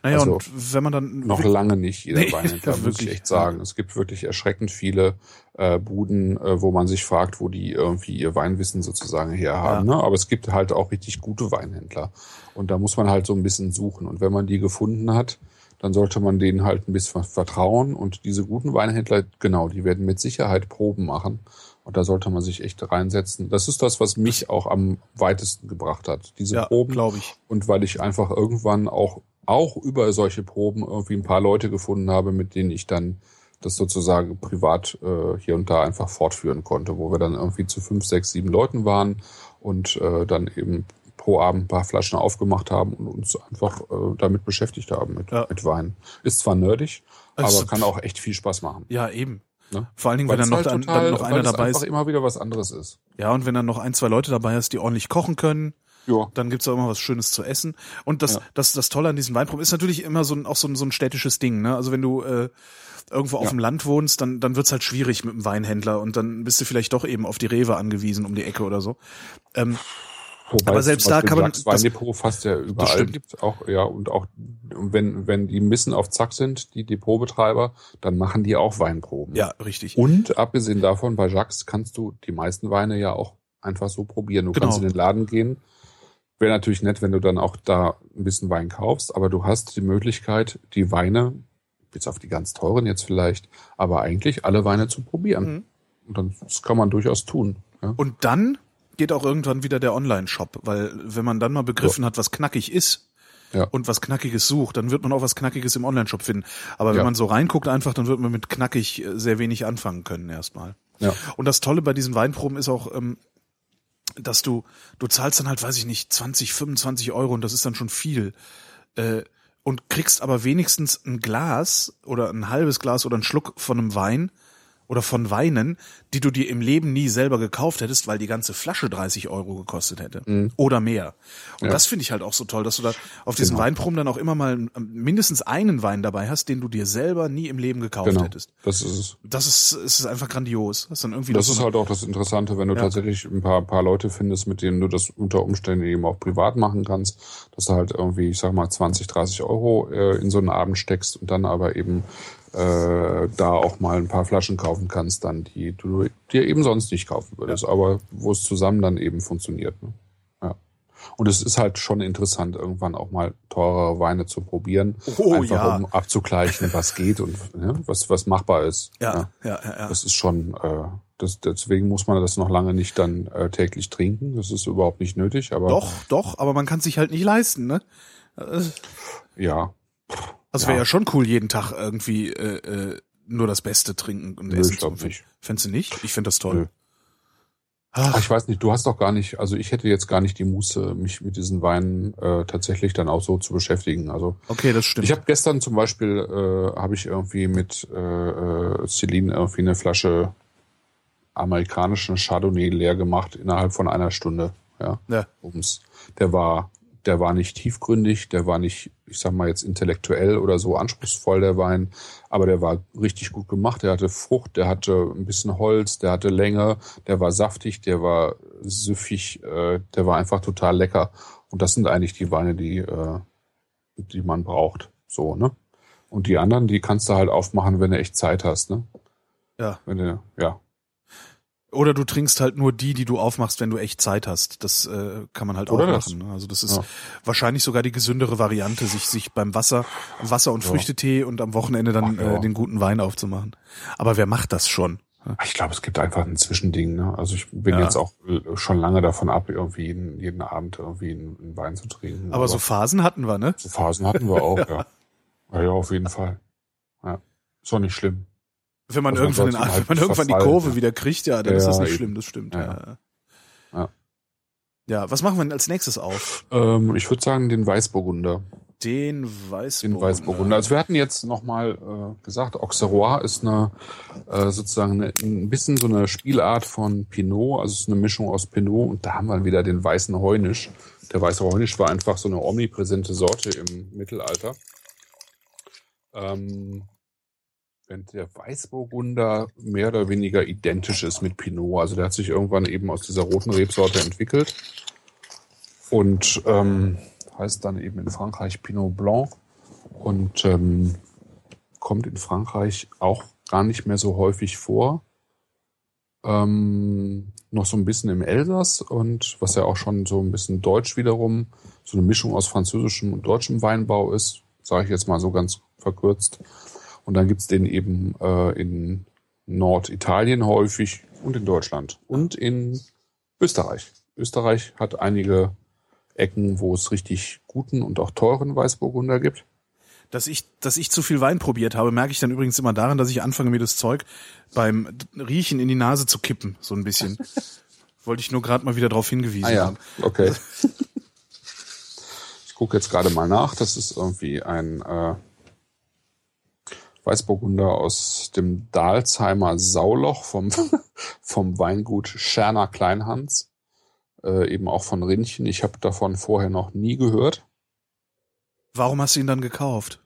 Naja, Also, und wenn man dann Noch lange nicht jeder Nee, Weinhändler, muss ich wirklich. echt sagen. Es gibt wirklich erschreckend viele äh, Buden, äh, wo man sich fragt, wo die irgendwie ihr Weinwissen sozusagen herhaben. Ne? Aber es gibt halt auch richtig gute Weinhändler. Und da muss man halt so ein bisschen suchen. Und wenn man die gefunden hat, dann sollte man denen halt ein bisschen vertrauen. Und diese guten Weinhändler, genau, die werden mit Sicherheit Proben machen. Und da sollte man sich echt reinsetzen. Das ist das, was mich auch am weitesten gebracht hat. Diese ja, Proben glaube ich. und weil ich einfach irgendwann auch auch über solche Proben irgendwie ein paar Leute gefunden habe, mit denen ich dann das sozusagen privat äh, hier und da einfach fortführen konnte, wo wir dann irgendwie zu fünf, sechs, sieben Leuten waren und äh, dann eben pro Abend ein paar Flaschen aufgemacht haben und uns einfach äh, damit beschäftigt haben mit, Ja. mit Wein. Ist zwar nerdig, Also- aber kann auch echt viel Spaß machen. Ja, eben. Ne? Vor allen Dingen, Weil wenn dann noch, halt total- dann noch einer dabei ist. immer wieder was anderes ist. Ja, und wenn dann noch ein, zwei Leute dabei ist, die ordentlich kochen können, Ja. dann gibt's auch immer was Schönes zu essen. Und das, Ja. das, das Tolle an diesen Weinproben ist natürlich immer so ein, auch so ein, so ein städtisches Ding. Ne? Also wenn du äh, irgendwo auf Ja. dem Land wohnst, dann, dann wird's halt schwierig mit dem Weinhändler und dann bist du vielleicht doch eben auf die Rewe angewiesen um die Ecke oder so. Ähm, Wobei Aber selbst da kann man- Weindepot fast ja überall gibt. Auch, ja, und auch wenn, wenn die Missen auf Zack sind, die Depotbetreiber, dann machen die auch Weinproben. ja, richtig. Und abgesehen davon, bei Jacques kannst du die meisten Weine ja auch einfach so probieren. Du Genau. kannst in den Laden gehen. Wäre natürlich nett, wenn du dann auch da ein bisschen Wein kaufst, aber du hast die Möglichkeit, die Weine, bis auf die ganz teuren jetzt vielleicht, aber eigentlich alle Weine zu probieren. Mhm. Und dann, das kann man durchaus tun. Ja. Und dann geht auch irgendwann wieder der Online-Shop, weil wenn man dann mal begriffen hat, was knackig ist Ja. und was Knackiges sucht, dann wird man auch was Knackiges im Online-Shop finden. Aber wenn Ja. man so reinguckt einfach, dann wird man mit knackig äh, sehr wenig anfangen können erstmal. Ja. Und das Tolle bei diesen Weinproben ist auch, ähm, dass du, du zahlst dann halt, weiß ich nicht, 20, 25 Euro und das ist dann schon viel. Äh, und kriegst aber wenigstens ein Glas oder ein halbes Glas oder einen Schluck von einem Wein oder von Weinen, die du dir im Leben nie selber gekauft hättest, weil die ganze Flasche 30 Euro gekostet hätte. Oder mehr. Und Ja. das finde ich halt auch so toll, dass du da auf diesen Genau. Weinproben dann auch immer mal ähm, mindestens einen Wein dabei hast, den du dir selber nie im Leben gekauft Genau. hättest. Das ist es. Das ist, es ist einfach grandios. Das ist dann irgendwie Das ist halt auch das Interessante, wenn du Ja. tatsächlich ein paar, paar Leute findest, mit denen du das unter Umständen eben auch privat machen kannst, dass du halt irgendwie, ich sag mal, 20, 30 Euro äh, in so einen Abend steckst und dann aber eben äh, da auch mal ein paar Flaschen kaufen kannst, dann die du dir eben sonst nicht kaufen würdest, aber wo es zusammen dann eben funktioniert. Ne? Ja. Und es ist halt schon interessant, irgendwann auch mal teurere Weine zu probieren, Oh, einfach ja. um abzugleichen, was geht und ne, was was machbar ist. ja, ja, ja, ja. Das ist schon, äh, das, deswegen muss man das noch lange nicht dann äh, täglich trinken. Das ist überhaupt nicht nötig, aber Doch, doch, aber man kann sich halt nicht leisten, ne? Äh, ja, Also Ja. wäre ja schon cool, jeden Tag irgendwie äh, äh, nur das Beste trinken und Nö, essen zu nicht. Fändest du nicht? Ich finde das toll. Nö. Ach, ich weiß nicht, du hast doch gar nicht, also ich hätte jetzt gar nicht die Muße, mich mit diesen Weinen äh, tatsächlich dann auch so zu beschäftigen. Also Okay, das stimmt. ich habe gestern zum Beispiel, äh, habe ich irgendwie mit äh, äh, Celine irgendwie eine Flasche amerikanischen Chardonnay leer gemacht innerhalb von einer Stunde. Ja, ja. ums. Der war, der war nicht tiefgründig, der war nicht, ich sag mal jetzt intellektuell oder so anspruchsvoll der Wein, aber der war richtig gut gemacht. Der hatte Frucht, der hatte ein bisschen Holz, der hatte Länge, der war saftig, der war süffig, äh, der war einfach total lecker. Und das sind eigentlich die Weine, die, äh, die man braucht. So, ne? Und die anderen, die kannst du halt aufmachen, wenn du echt Zeit hast, ne? Ja. Wenn du, ja. Oder du trinkst halt nur die, die du aufmachst, wenn du echt Zeit hast. Das äh, kann man halt Oder auch das. machen. ne? Also das ist Ja. wahrscheinlich sogar die gesündere Variante, sich sich beim Wasser, Wasser und Ja. Früchtetee und am Wochenende dann Ach ja. äh, den guten Wein aufzumachen. Aber wer macht das schon? Ich glaube, es gibt einfach ein Zwischending. Ne? Also ich bin Ja. jetzt auch äh, schon lange davon ab, irgendwie jeden, jeden Abend irgendwie einen, einen Wein zu trinken. Aber so Phasen hatten wir, ne? so Phasen hatten wir auch, ja. ja. Ja, auf jeden Fall. Ja. Ist doch nicht schlimm. Wenn man irgendwann, den, halt wenn man irgendwann die Kurve ja. wieder kriegt, ja, dann Ja, ist das nicht schlimm, das stimmt. Ja, Ja. Ja. ja, was machen wir denn als nächstes auf? Ähm, ich würde sagen, den Weißburgunder. Den Weißburgunder. Den Weißburgunder. Also wir hatten jetzt nochmal äh, gesagt, Auxerrois ist eine äh, sozusagen eine, ein bisschen so eine Spielart von Pinot, also es ist eine Mischung aus Pinot und da haben wir wieder den weißen Heunisch. Der weiße Heunisch war einfach so eine omnipräsente Sorte im Mittelalter. Ähm, während der Weißburgunder mehr oder weniger identisch ist mit Pinot. Also der hat sich irgendwann eben aus dieser roten Rebsorte entwickelt und ähm, heißt dann eben in Frankreich Pinot Blanc und ähm, kommt in Frankreich auch gar nicht mehr so häufig vor. Ähm, noch so ein bisschen im Elsass und was ja auch schon so ein bisschen deutsch wiederum, so eine Mischung aus französischem und deutschem Weinbau ist, sage ich jetzt mal so ganz verkürzt. Und dann gibt's den eben äh, in Norditalien häufig und in Deutschland und in Österreich. Österreich hat einige Ecken, wo es richtig guten und auch teuren Weißburgunder gibt. Dass ich, dass ich zu viel Wein probiert habe, merke ich dann übrigens immer daran, dass ich anfange, mir das Zeug beim Riechen in die Nase zu kippen, so ein bisschen. Wollte ich nur gerade mal wieder darauf hingewiesen Ah ja, haben. okay. ich gucke jetzt gerade mal nach. Das ist irgendwie ein äh, Weißburgunder aus dem Dalsheimer Sauloch vom, vom Weingut Scherner Kleinhans. Äh, eben auch von Rindchen. Ich habe davon vorher noch nie gehört. Warum hast du ihn dann gekauft?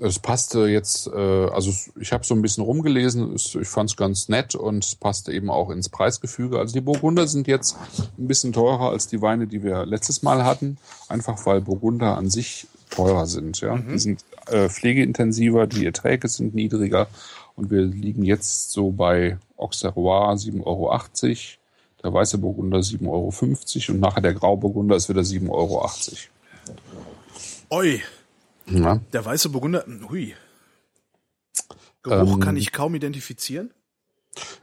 Es passte jetzt, äh, also ich habe so ein bisschen rumgelesen, es, ich fand es ganz nett und es passte eben auch ins Preisgefüge. Also die Burgunder sind jetzt ein bisschen teurer als die Weine, die wir letztes Mal hatten, einfach weil Burgunder an sich teurer sind. Ja, die sind äh, pflegeintensiver, die Erträge sind niedriger und wir liegen jetzt so bei Auxerrois 7,80 Euro, der weiße Burgunder 7,50 Euro und nachher der Grauburgunder ist wieder 7,80 Euro. Oi, Ja. der weiße Burgunder, hui. Geruch Ähm, kann ich kaum identifizieren.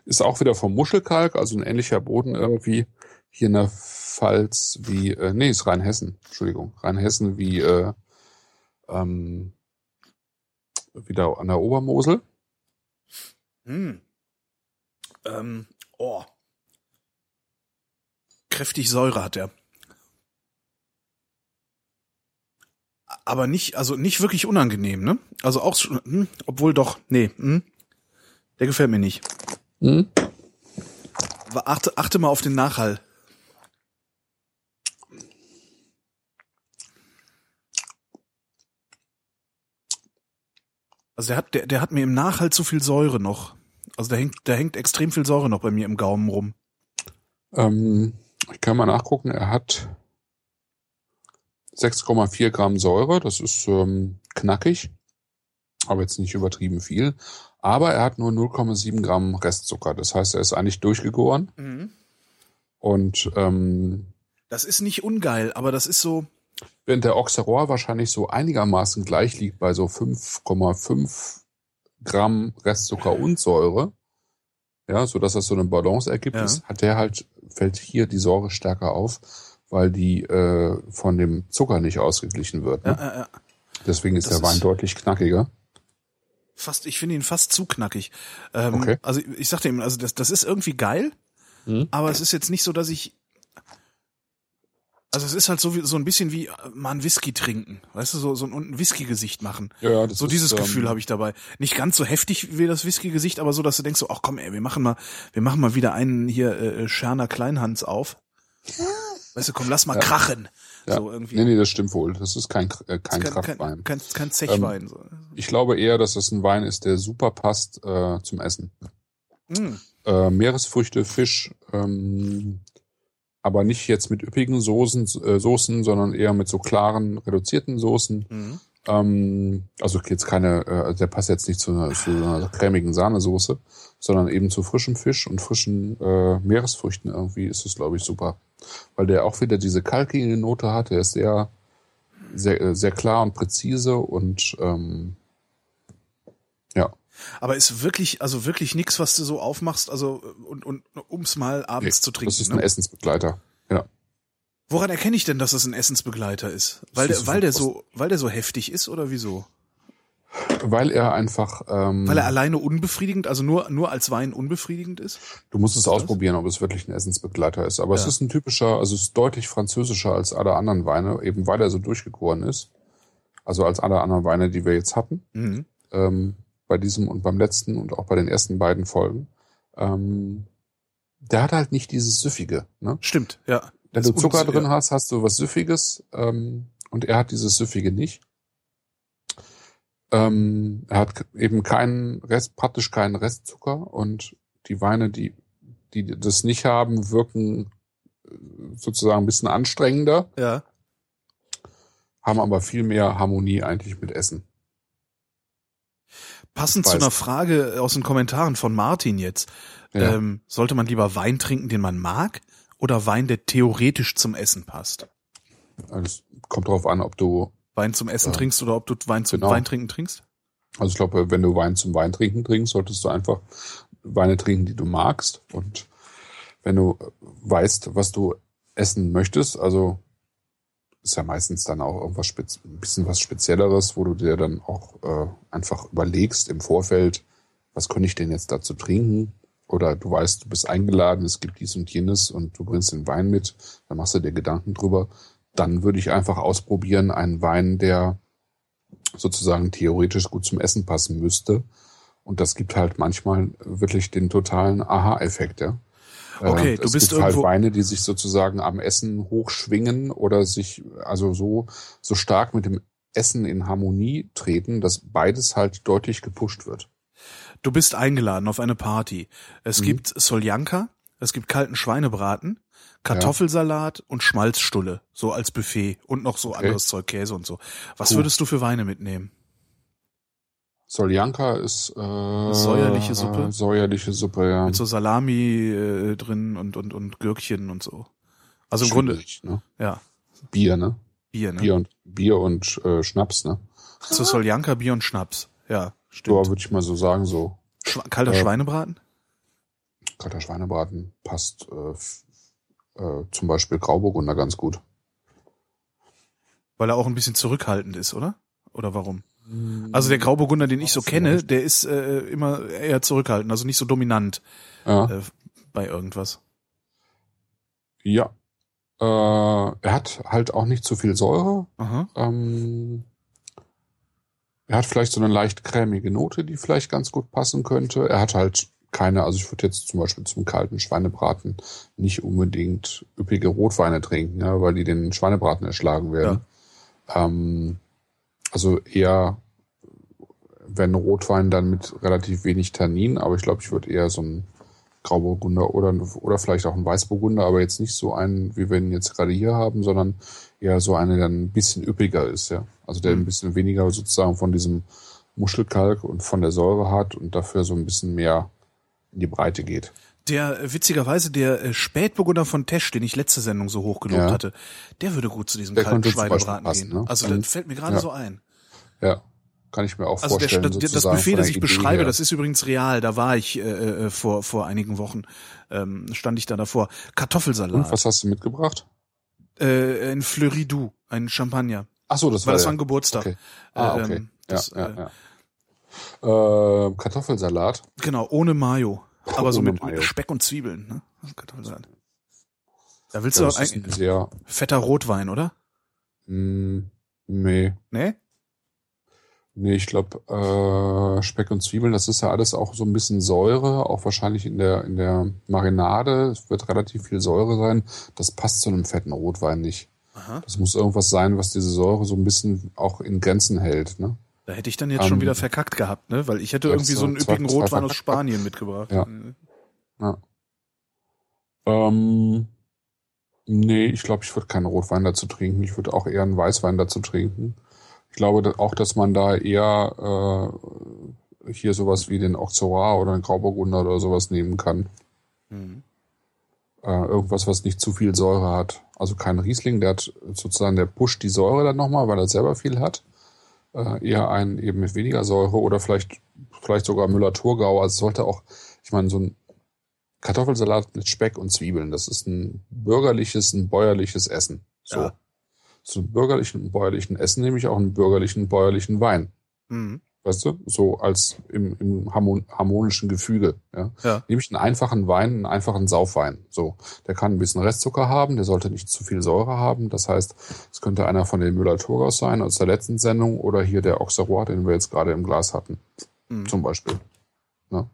Ist auch wieder vom Muschelkalk, also ein ähnlicher Boden irgendwie. Hier in der Pfalz wie, äh, nee, ist Rheinhessen, Entschuldigung, Rheinhessen wie, äh, ähm, wieder an der Obermosel. Hm. Ähm, oh. Kräftig Säure hat er. Aber nicht, also nicht wirklich unangenehm, ne? Also auch, schon- hm, obwohl doch, nee, hm, der gefällt mir nicht. Hm? Aber Achte, achte mal auf den Nachhall. Also der hat, der, der hat mir im Nachhall zu viel Säure noch. Also da hängt, da hängt extrem viel Säure noch bei mir im Gaumen rum. Ähm, ich kann mal nachgucken, er hat 6,4 Gramm Säure, das ist ähm, knackig, aber jetzt nicht übertrieben viel. Aber er hat nur 0,7 Gramm Restzucker, das heißt, er ist eigentlich durchgegoren und ähm, Das ist nicht ungeil, aber das ist so, während der Auxerrois wahrscheinlich so einigermaßen gleich liegt bei so 5,5 Gramm Restzucker und Säure, ja, so dass das so eine Balance ergibt, Ja. hat der halt, fällt hier die Säure stärker auf, weil die äh, von dem Zucker nicht ausgeglichen wird. Ne? ja, ja, ja. Deswegen ist Das der Wein ist- deutlich knackiger. fast, ich finde ihn fast zu knackig. Ähm, Okay. Also ich sagte ihm, also das, das ist irgendwie geil, Mhm. aber es ist jetzt nicht so, dass ich also es ist halt so, wie, so ein bisschen wie äh, mal ein Whisky trinken, weißt du, so, so ein Whisky-Gesicht machen. Ja, das so ist, dieses ähm, Gefühl habe ich dabei. Nicht ganz so heftig wie das Whisky-Gesicht, aber so, dass du denkst so, ach komm, ey, wir machen mal, wir machen mal wieder einen hier äh, Scherner Kleinhans auf. Weißt du, komm, lass mal krachen. Ja. So irgendwie. Nee, nee, das stimmt wohl. Das ist kein, äh, kein, kein, Kraftwein. kein, kein, kein Zechwein. so. Ich glaube eher, dass das ein Wein ist, der super passt äh, zum Essen. Mm. Äh, Meeresfrüchte, Fisch, ähm, aber nicht jetzt mit üppigen Soßen, äh, Soßen, sondern eher mit so klaren, reduzierten Soßen. Mhm. Ähm, also jetzt keine, äh, der passt jetzt nicht zu einer, zu einer cremigen Sahnesoße, sondern eben zu frischem Fisch und frischen äh, Meeresfrüchten irgendwie ist es, glaube ich, super. Weil der auch wieder diese kalkige Note hat, der ist sehr, sehr, äh, sehr klar und präzise und ähm. Aber ist wirklich, also wirklich nix, was du so aufmachst, also und, und um's mal abends Nee, zu trinken. Das ist ein ne? Essensbegleiter. Ja. Woran erkenne ich denn, dass es ein Essensbegleiter ist? Weil der, weil der so, weil der so heftig ist oder wieso? Weil er einfach, ähm, Weil er alleine unbefriedigend, also nur, nur als Wein unbefriedigend ist? du musst es ausprobieren, ob es wirklich ein Essensbegleiter ist. Aber es Ja. ist ein typischer, also es ist deutlich französischer als alle anderen Weine, eben weil er so durchgegoren ist. Also als alle anderen Weine, die wir jetzt hatten. Mhm. ähm, bei diesem und beim letzten und auch bei den ersten beiden Folgen. Ähm, der hat halt nicht dieses Süffige. Ne? Stimmt, ja. Wenn Das du Zucker drin ja. hast, hast du was Süffiges ähm, und er hat dieses Süffige nicht. Ähm, er hat eben keinen Rest, praktisch keinen Restzucker und die Weine, die, die das nicht haben, wirken äh, sozusagen ein bisschen anstrengender, Ja. haben aber viel mehr Harmonie eigentlich mit Essen. Passend zu einer Frage aus den Kommentaren von Martin jetzt. Ja. Ähm, sollte man lieber Wein trinken, den man mag, oder Wein, der theoretisch zum Essen passt? Es kommt darauf an, ob du Wein zum Essen Ja. trinkst oder ob du Wein zum Genau. Weintrinken trinkst? Also ich glaube, wenn du Wein zum Weintrinken trinkst, solltest du einfach Weine trinken, die du magst. Und wenn du weißt, was du essen möchtest, also ist ja meistens dann auch irgendwas spez ein bisschen was Spezielleres, wo du dir dann auch äh, einfach überlegst im Vorfeld, was könnte ich denn jetzt dazu trinken? Oder du weißt, du bist eingeladen, es gibt dies und jenes und du bringst den Wein mit, dann machst du dir Gedanken drüber. Dann würde ich einfach ausprobieren, einen Wein, der sozusagen theoretisch gut zum Essen passen müsste. Und das gibt halt manchmal wirklich den totalen Aha-Effekt, ja. Okay, Äh, du es bist gibt halt irgendwo- Weine, die sich sozusagen am Essen hochschwingen oder sich also so, so stark mit dem Essen in Harmonie treten, dass beides halt deutlich gepusht wird. Du bist eingeladen auf eine Party. Es Mhm. gibt Soljanka, es gibt kalten Schweinebraten, Kartoffelsalat und Schmalzstulle, so als Buffet und noch so Okay. anderes Zeug, Käse und so. Was Cool. würdest du für Weine mitnehmen? Soljanka ist äh, Säuerliche Suppe? Säuerliche Suppe, ja. Mit so Salami äh, drin und, und, und Gürkchen und so. Also im Grunde, Schwierig, ne? ja, Bier, ne? Bier, ne? Bier und Bier und äh, Schnaps, ne? Zu Soljanka, Bier und Schnaps. Ja, Ja, stimmt. würde ich mal so sagen, so Schwa kalter äh, Schweinebraten? kalter Schweinebraten passt äh, äh, zum Beispiel Grauburgunder ganz gut. Weil er auch ein bisschen zurückhaltend ist, oder? Oder warum? Also der Grauburgunder, den ich so kenne, der ist äh, immer eher zurückhaltend, also nicht so dominant Ja, äh, bei irgendwas. ja. Äh, er hat halt auch nicht zu viel Säure. Ähm, er hat vielleicht so eine leicht cremige Note, die vielleicht ganz gut passen könnte. Er hat halt keine, also ich würde jetzt zum Beispiel zum kalten Schweinebraten nicht unbedingt üppige Rotweine trinken, ja, weil die den Schweinebraten erschlagen werden. Ähm, also eher, wenn Rotwein dann mit relativ wenig Tannin, aber ich glaube, ich würde eher so einen Grauburgunder oder, oder vielleicht auch einen Weißburgunder, aber jetzt nicht so einen, wie wir ihn jetzt gerade hier haben, sondern eher so einen, der ein bisschen üppiger ist, ja. Also der ein bisschen weniger sozusagen von diesem Muschelkalk und von der Säure hat und dafür so ein bisschen mehr in die Breite geht. Der äh, witzigerweise der äh, Spätburgunder von Tesch, den ich letzte Sendung so hoch gelobt Ja. hatte, der würde gut zu diesem Der kalten Schweinebraten passen, gehen. ne? Also Mhm. das fällt mir gerade Ja. so ein. Ja, kann ich mir auch Also vorstellen. das, das Buffet, das ich Idee beschreibe, her. das ist übrigens real. Da war ich äh, äh, vor vor einigen Wochen, ähm, stand ich da davor. Und Kartoffelsalat, was hast du mitgebracht? äh, ein Fleury Doux, ein Champagner. Ach so, das war das war ein Geburtstag. Okay. Ah, Äh, okay. ähm, das, ja, ja, ja. Äh, Kartoffelsalat. Genau, ohne Mayo. Aber so mit Mayo. Speck und Zwiebeln. Ne? Kartoffelsalat. Da willst Ja, du das auch eigentlich sehr, fetter Rotwein, oder? mh, nee, Nee? nee, ich glaube, äh, Speck und Zwiebeln, das ist ja alles auch so ein bisschen Säure, auch wahrscheinlich in der, in der Marinade. Es wird relativ viel Säure sein. Das passt zu einem fetten Rotwein nicht. Aha. Das muss irgendwas sein, was diese Säure so ein bisschen auch in Grenzen hält, ne? Da hätte ich dann jetzt Ähm, schon wieder verkackt gehabt, ne? Weil ich hätte irgendwie so einen üppigen zwei Rotwein aus. Spanien mitgebracht. Ja. Ja. Ähm, nee, ich glaube, ich würde keinen Rotwein dazu trinken. Ich würde auch eher einen Weißwein dazu trinken. Ich glaube auch, dass man da eher äh, hier sowas wie den Auxerrois oder den Grauburgunder oder sowas nehmen kann. Mhm. Äh, irgendwas, was nicht zu viel Säure hat. Also kein Riesling, der hat sozusagen, der pusht die Säure dann nochmal, weil er selber viel hat. Äh, eher einen eben mit weniger Säure oder vielleicht, vielleicht sogar Müller-Thurgau. Also sollte auch, ich meine, so ein Kartoffelsalat mit Speck und Zwiebeln, das ist ein bürgerliches, ein bäuerliches Essen. So. Ja. Zu bürgerlichen und bäuerlichen Essen nehme ich auch einen bürgerlichen, bäuerlichen Wein. Mhm. Weißt du? So als im, im harmon harmonischen Gefüge. Ja? Ja. Nehme ich einen einfachen Wein, einen einfachen Saufwein. So. Der kann ein bisschen Restzucker haben, der sollte nicht zu viel Säure haben. Das heißt, es könnte einer von den Müller-Thurgaus sein aus der letzten Sendung oder hier der Auxerrois, den wir jetzt gerade im Glas hatten. Mhm. Zum Beispiel. Ne?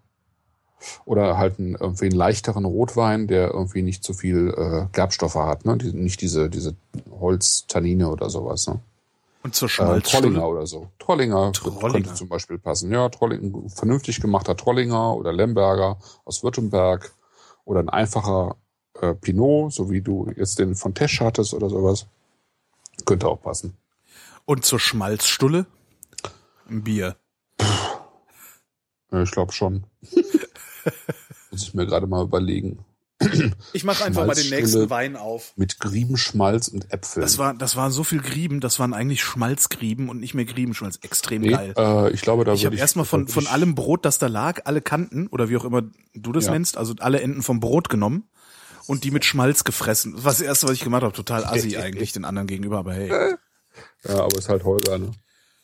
Oder halt einen, irgendwie einen leichteren Rotwein, der irgendwie nicht zu viel äh, Gerbstoffe hat. Ne? Die, nicht diese, diese Holztannine oder sowas. Ne? Und zur Äh, Schmalzstulle. Trollinger oder so. Trollinger, Trollinger. könnte zum Beispiel passen. Ja, Trolling, vernünftig gemachter Trollinger oder Lemberger aus Württemberg oder ein einfacher äh, Pinot, so wie du jetzt den von Tesch hattest oder sowas. Könnte auch passen. Und zur Schmalzstulle? Ein Bier. Ja, ich glaube schon. Muss ich mir gerade mal überlegen. Ich mache einfach mal den nächsten Wein auf. Mit Griebenschmalz und Äpfeln. Das war, das waren so viel Grieben, das waren eigentlich Schmalzgrieben und nicht mehr Griebenschmalz. Extrem nee, geil. äh, ich glaube, da Ich habe erstmal von, von allem Brot, das da lag, alle Kanten oder wie auch immer du das Ja. nennst, also alle Enden vom Brot genommen und die mit Schmalz gefressen. Das war das erste, was ich gemacht habe. Total assi eigentlich den anderen gegenüber, aber hey. Ja, aber ist halt Holger, ne?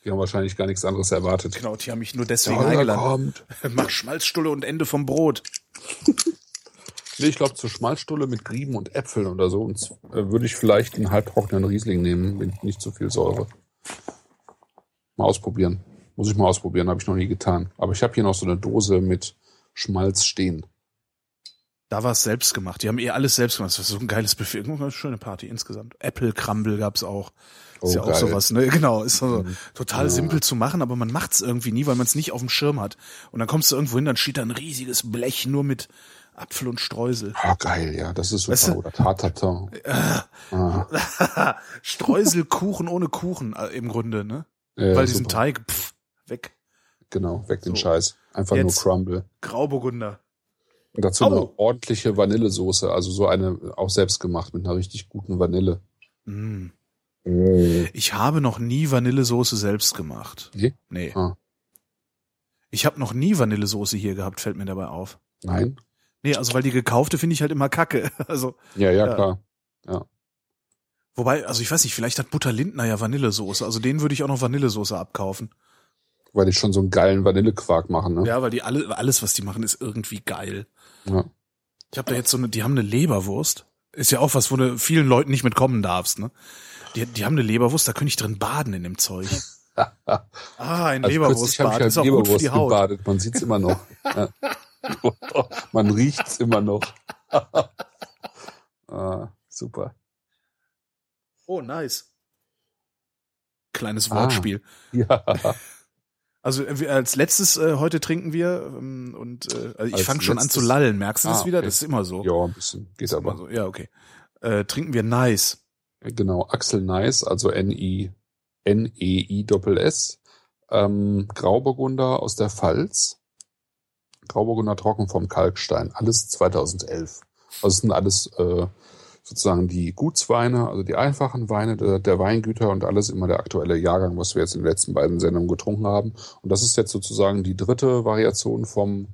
Die haben wahrscheinlich gar nichts anderes erwartet. Genau, die haben mich nur deswegen eingeladen. Mach Schmalzstulle und Ende vom Brot. Nee, ich glaube, zur Schmalzstulle mit Grieben und Äpfeln oder so und, äh, würde ich vielleicht einen halbtrockenen Riesling nehmen, mit nicht zu viel Säure. Mal ausprobieren. Muss ich mal ausprobieren, habe ich noch nie getan. Aber ich habe hier noch so eine Dose mit Schmalz stehen. Da war es selbst gemacht. Die haben eh alles selbst gemacht. Das war so ein geiles Buffet. Eine schöne Party insgesamt. Apple Crumble gab's auch. Oh, Ist ja auch geil. sowas, ne? Genau, ist so total Ja. simpel zu machen, aber man macht's irgendwie nie, weil man es nicht auf dem Schirm hat. Und dann kommst du irgendwo hin, dann steht da ein riesiges Blech nur mit Apfel und Streusel. Ah, geil, ja, das ist super. Weißt du- Oder Tartatin. Ah, Streuselkuchen ohne Kuchen äh, im Grunde, ne? äh, weil diesen super. Teig, pff, weg. Genau, weg den So. Scheiß. Einfach Jetzt- nur Crumble. Grauburgunder. Und dazu Au. eine ordentliche Vanillesoße, also so eine auch selbst gemacht mit einer richtig guten Vanille. Mm. Ich habe noch nie Vanillesoße selbst gemacht. Nee? Nee. Ah. Ich habe noch nie Vanillesoße hier gehabt, fällt mir dabei auf. Nein? Nee, also weil die gekaufte finde ich halt immer kacke. Also, Ja, ja, Ja. klar. wobei, also ich weiß nicht, vielleicht hat Butter Lindner ja Vanillesoße. Also denen würde ich auch noch Vanillesoße abkaufen. Weil die schon so einen geilen Vanillequark machen, ne? Ja, weil die alle, alles, was die machen, ist irgendwie geil. Ja. Ich habe da jetzt so eine, die haben eine Leberwurst. Ist ja auch was, wo du vielen Leuten nicht mitkommen darfst, ne? Die, die haben eine Leberwurst, da könnte ich drin baden in dem Zeug. Ah, ein Also Leberwurstbad. ich halt Ist auch gut für Leberwurst die Haut. gebadet. Man sieht's immer noch. ja. Man riecht's immer noch. ah, super. Oh, nice. Kleines Ah. Wortspiel. Ja. Also äh, als letztes äh, heute trinken wir ähm, und äh, also ich Als fange schon an zu lallen. Merkst du das Ah, wieder? okay. Das ist immer so. Ja, ein bisschen. Geht aber. so. Ja, okay. Äh, trinken wir nice. Genau, Axel Nice, also N-I, N-E-I-Doppel-S. Ähm, Grauburgunder aus der Pfalz. Grauburgunder trocken vom Kalkstein. Alles 2011. Also es sind alles äh, sozusagen die Gutsweine, also die einfachen Weine der, der Weingüter und alles immer der aktuelle Jahrgang, was wir jetzt in den letzten beiden Sendungen getrunken haben. Und das ist jetzt sozusagen die dritte Variation vom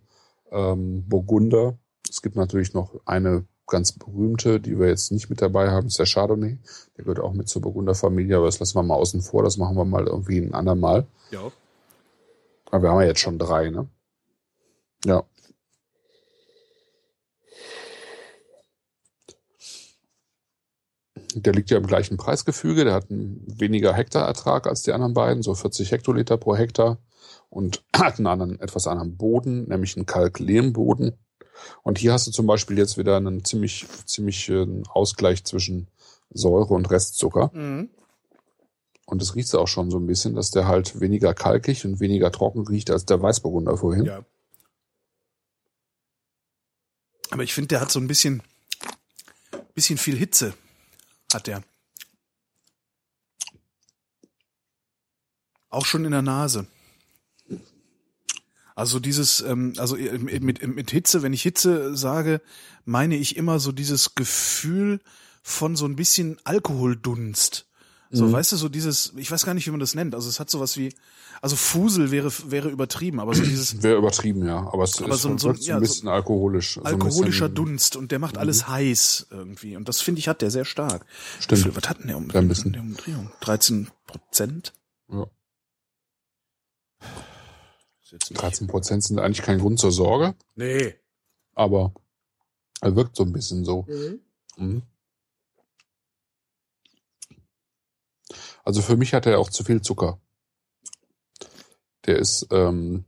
ähm, Burgunder. Es gibt natürlich noch eine ganz berühmte, die wir jetzt nicht mit dabei haben, ist der Chardonnay. Der gehört auch mit zur Burgunderfamilie, aber das lassen wir mal außen vor. Das machen wir mal irgendwie ein andermal. Ja. Aber wir haben ja jetzt schon drei, ne? Ja. Der liegt ja im gleichen Preisgefüge. Der hat einen weniger Hektarertrag als die anderen beiden, so 40 Hektoliter pro Hektar und hat einen anderen, etwas anderen Boden, nämlich einen Kalklehmboden. Und hier hast du zum Beispiel jetzt wieder einen ziemlich, ziemlich Ausgleich zwischen Säure und Restzucker. Mhm. Und das riecht auch schon so ein bisschen, dass der halt weniger kalkig und weniger trocken riecht als der Weißburgunder vorhin. Ja. Aber ich finde, der hat so ein bisschen, bisschen viel Hitze, hat der. Auch schon in der Nase. Also dieses, ähm, also mit, mit, mit Hitze, wenn ich Hitze sage, meine ich immer so dieses Gefühl von so ein bisschen Alkoholdunst. So, Mhm. weißt du, so dieses, ich weiß gar nicht, wie man das nennt. Also es hat sowas wie, also Fusel wäre wäre übertrieben, aber so dieses Wäre übertrieben, ja. Aber es Aber ist so- so, ja, ein so bisschen alkoholisch. So ein alkoholischer bisschen, Dunst und der macht alles heiß irgendwie. Und das finde ich hat der sehr stark. Stimmt. Viel- Was hat denn der um, Ja, ein bisschen. der Umdrehung? 13 Prozent? Ja. Ist jetzt nicht- 13 Prozent sind eigentlich kein Grund zur Sorge, Nee. aber er wirkt so ein bisschen so. Mhm. Also für mich hat er auch zu viel Zucker. Der ist, ähm,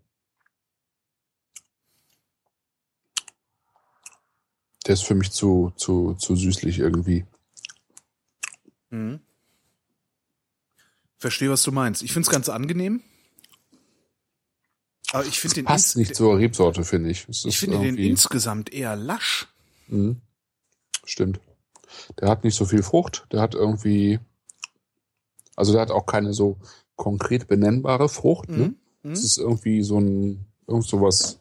der ist für mich zu, zu, zu süßlich irgendwie. Mhm. Verstehe, was du meinst. Ich finde es ganz angenehm. Aber ich finde den, Passt nicht zur Rebsorte, finde ich. Es ich finde den insgesamt eher lasch. Mhm. Stimmt. Der hat nicht so viel Frucht. Der hat irgendwie, also der hat auch keine so konkret benennbare Frucht. Ne? Mhm. Mhm. Es ist irgendwie so ein, irgend sowas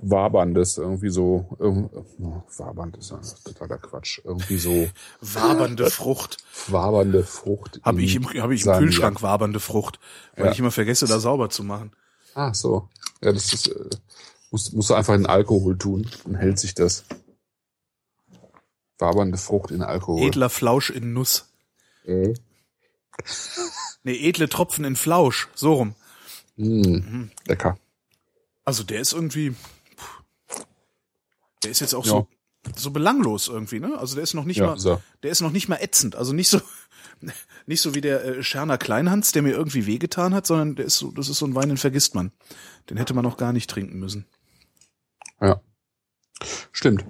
Waberndes, irgendwie so, irgend, oh, wabernd ist ja totaler Quatsch. Irgendwie so Wabernde Frucht. wabernde Frucht. Habe ich im, hab ich im Saniak. Kühlschrank wabernde Frucht, weil Ja. ich immer vergesse, da sauber zu machen. Ah, so. Ja, das ist, äh, musst, musst du einfach in Alkohol tun, dann hält sich das. Wabernde Frucht in Alkohol. Edler Flausch in Nuss. Mhm. Nee, edle Tropfen in Flausch. So rum. Mm, lecker. Also der ist irgendwie. Der ist jetzt auch Ja. so, so belanglos irgendwie, ne? Also der ist noch nicht Ja, mal. er. Der ist noch nicht mal ätzend. Also nicht so. Nicht so wie der äh, Scherner Kleinhans, der mir irgendwie wehgetan hat, sondern der ist so, das ist so ein Wein, den vergisst man. Den hätte man auch gar nicht trinken müssen. Ja. Stimmt.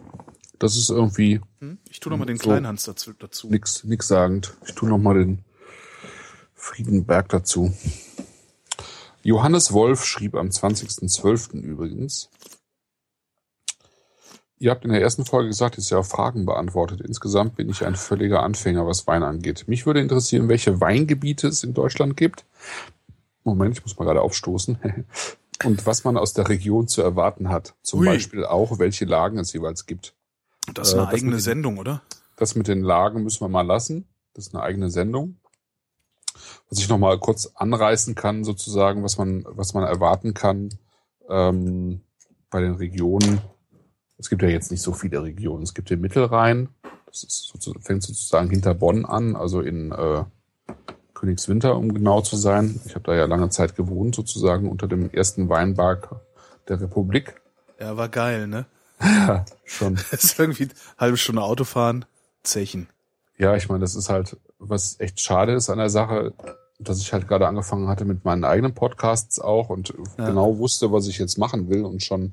Das ist irgendwie Hm? Ich tu noch mal den So. Kleinhans dazu. dazu. nix, nix sagend. Ich tu noch mal den Friedenberg dazu. Johannes Wolf schrieb am 20.12. übrigens. Ihr habt in der ersten Folge gesagt, ihr auf Fragen beantwortet. Insgesamt bin ich ein völliger Anfänger, was Wein angeht. Mich würde interessieren, welche Weingebiete es in Deutschland gibt. Moment, ich muss mal gerade aufstoßen. Und was man aus der Region zu erwarten hat. Zum Ui. Beispiel auch, welche Lagen es jeweils gibt. Das ist Äh, eine das eigene den- Sendung, oder? Das mit den Lagen müssen wir mal lassen. Das ist eine eigene Sendung. Was ich noch mal kurz anreißen kann, sozusagen, was man, was man erwarten kann ähm, bei den Regionen. Es gibt ja jetzt nicht so viele Regionen. Es gibt den Mittelrhein. Das ist sozusagen, fängt sozusagen hinter Bonn an, also in äh, Königswinter, um genau zu sein. Ich habe da ja lange Zeit gewohnt, sozusagen unter dem ersten Weinberg der Republik. Ja, war geil, ne? Ja, schon. Das ist irgendwie eine halbe Stunde Autofahren, Zechen. Ja, ich meine, das ist halt, was echt schade ist an der Sache, dass ich halt gerade angefangen hatte mit meinen eigenen Podcasts auch und Ja. genau wusste, was ich jetzt machen will und schon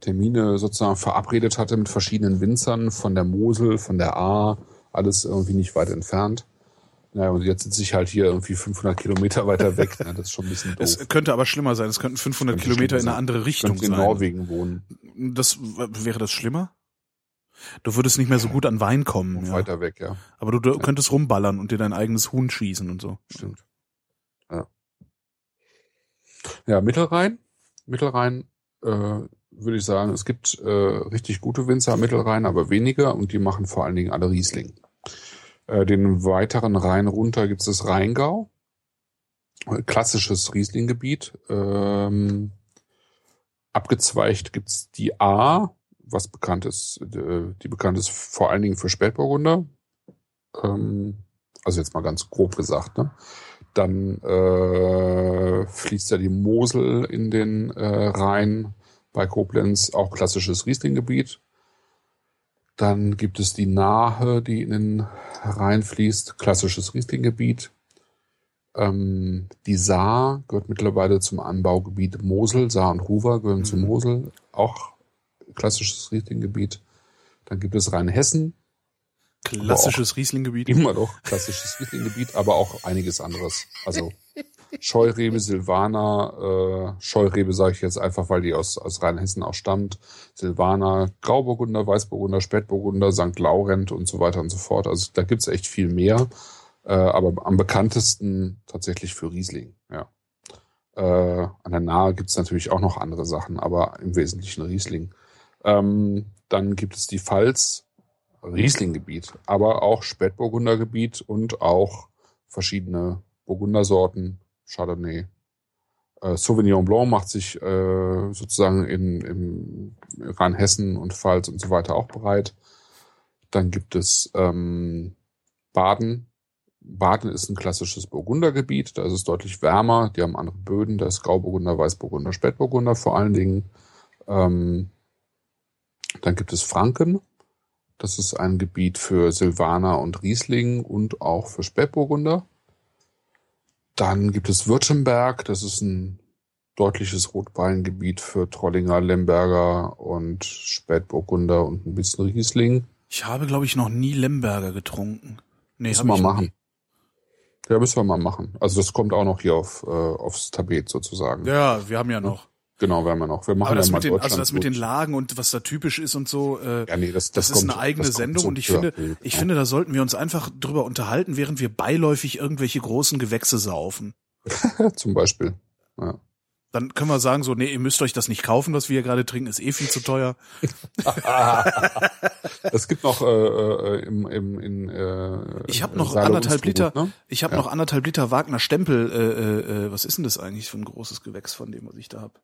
Termine sozusagen verabredet hatte mit verschiedenen Winzern von der Mosel, von der A, alles irgendwie nicht weit entfernt. Naja, und jetzt sitze ich halt hier irgendwie 500 Kilometer weiter weg. Ne? Das ist schon ein bisschen doof. Es könnte aber schlimmer sein. Es könnten 500 Könnte Kilometer in eine andere Ich Richtung könnte in sein. Norwegen wohnen Das wäre das schlimmer? Du würdest nicht mehr so gut an Wein kommen. und Ja. weiter weg, ja. Aber du, du könntest rumballern und dir dein eigenes Huhn schießen und so. Stimmt. Ja. Ja, Mittelrhein. Mittelrhein äh, würde ich sagen, es gibt äh, richtig gute Winzer am Mittelrhein, aber weniger und die machen vor allen Dingen alle Riesling. Äh, den weiteren Rhein runter gibt es das Rheingau. Klassisches Rieslinggebiet. Ähm, abgezweigt gibt's die A, was bekannt ist, äh, die bekannt ist vor allen Dingen für Spätburgunder. Ähm, also jetzt mal ganz grob gesagt, ne? Dann äh, fließt ja die Mosel in den äh, Rhein bei Koblenz, auch klassisches Rieslinggebiet. Dann gibt es die Nahe, die in den Rhein fließt, klassisches Riesling-Gebiet. Ähm, die Saar gehört mittlerweile zum Anbaugebiet Mosel. Saar und Ruwer gehören zu Mosel, auch klassisches Riesling-Gebiet. Dann gibt es Rheinhessen, Klassisches Riesling-Gebiet. immer noch klassisches Riesling-Gebiet, aber auch einiges anderes. Also Scheurebe, Silvaner, äh, Scheurebe sage ich jetzt einfach, weil die aus, aus Rheinhessen auch stammt. Silvaner, Grauburgunder, Weißburgunder, Spätburgunder, St. Laurent und so weiter und so fort. Also da gibt's echt viel mehr. Äh, aber am bekanntesten tatsächlich für Riesling, ja. Äh, an der Nahe gibt's natürlich auch noch andere Sachen, aber im Wesentlichen Riesling. Ähm, dann gibt es die Pfalz, Riesling-Gebiet, aber auch Spätburgunder-Gebiet und auch verschiedene Burgundersorten, Chardonnay. Äh, Sauvignon Blanc macht sich äh, sozusagen in, im Rheinhessen und Pfalz und so weiter auch bereit. Dann gibt es ähm, Baden. Baden ist ein klassisches Burgundergebiet, da ist es deutlich wärmer, die haben andere Böden, da ist Grauburgunder, Weißburgunder, Spätburgunder vor allen Dingen. Ähm, dann gibt es Franken, das ist ein Gebiet für Silvaner und Riesling und auch für Spätburgunder. Dann gibt es Württemberg, das ist ein deutliches Rotweingebiet für Trollinger, Lemberger und Spätburgunder und ein bisschen Riesling. Ich habe, glaube ich, noch nie Lemberger getrunken. Nee, Müssen wir noch machen. Ja, müssen wir mal machen. Also das kommt auch noch hier auf, äh, aufs Tapet sozusagen. Ja, wir haben ja noch. Genau, werden wir noch. Wir machen Aber das ja mit den, also das mit den gut. Lagen und was da typisch ist und so, äh, Ja, nee, das, das, das, ist kommt, eine eigene Sendung und ich finde, Hörbild, ich ja. finde, da sollten wir uns einfach drüber unterhalten, während wir beiläufig irgendwelche großen Gewächse saufen. Zum Beispiel. Ja. Dann können wir sagen so, nee, ihr müsst euch das nicht kaufen, was wir hier gerade trinken, ist eh viel zu teuer. Es gibt noch äh, äh, im, im, in äh, Ich habe noch Saale anderthalb Liter, Ne? ich habe Ja. noch anderthalb Liter Wagner Stempel. Äh, äh, äh, was ist denn das eigentlich für ein großes Gewächs von dem, was ich da hab?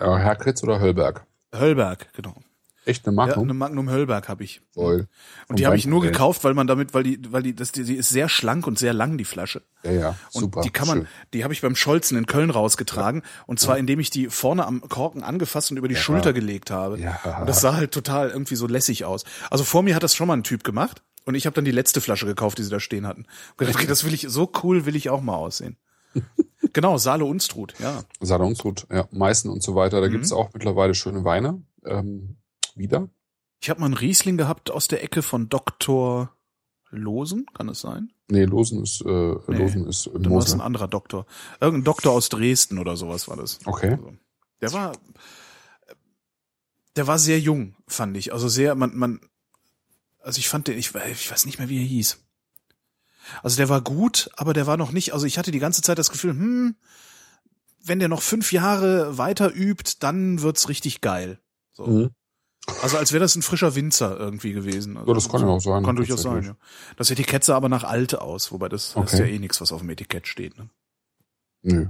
Ja, Herkritz oder Höllberg? Höllberg, genau. Echt eine Ja, Magnum? eine Magnum Höllberg habe ich. Voll. Und die habe ich nur gekauft, weil man damit, weil die, weil die, das, die, die ist sehr schlank und sehr lang die Flasche. Ja, ja, Und super. die kann man, schön. die habe ich beim Scholzen in Köln rausgetragen. Und zwar, indem ich die vorne am Korken angefasst und über die Schulter gelegt habe. Ja. Und das sah halt total irgendwie so lässig aus. Also vor mir hat das schon mal ein Typ gemacht. Und ich habe dann die letzte Flasche gekauft, die sie da stehen hatten. Und gedacht, okay, das will ich, so cool will ich auch mal aussehen. genau, Saale Unstrut, ja. Salonsrut, ja, Meißen und so weiter. Da Mhm. gibt's auch mittlerweile schöne Weine. Ähm, wieder. Ich habe mal einen Riesling gehabt aus der Ecke von Dr. Losen, kann es sein? Nee, Losen ist, äh, Losen ist in Dann war es ein anderer Doktor. Irgendein Doktor aus Dresden oder sowas war das. Okay. Also, der war, der war sehr jung, fand ich. Also sehr, man, man, also ich fand den, ich, ich weiß nicht mehr, wie er hieß. Also der war gut, aber der war noch nicht, also ich hatte die ganze Zeit das Gefühl, hm, wenn der noch fünf Jahre weiter übt, dann wird's richtig geil. So. Mhm. Also als wäre das ein frischer Winzer irgendwie gewesen. Also, Ja, das kann ja auch sein, Kann durchaus sein, ja. Das Etikett sah aber nach alt aus, wobei das ist Okay. ja eh nichts, was auf dem Etikett steht. Ne? Nö,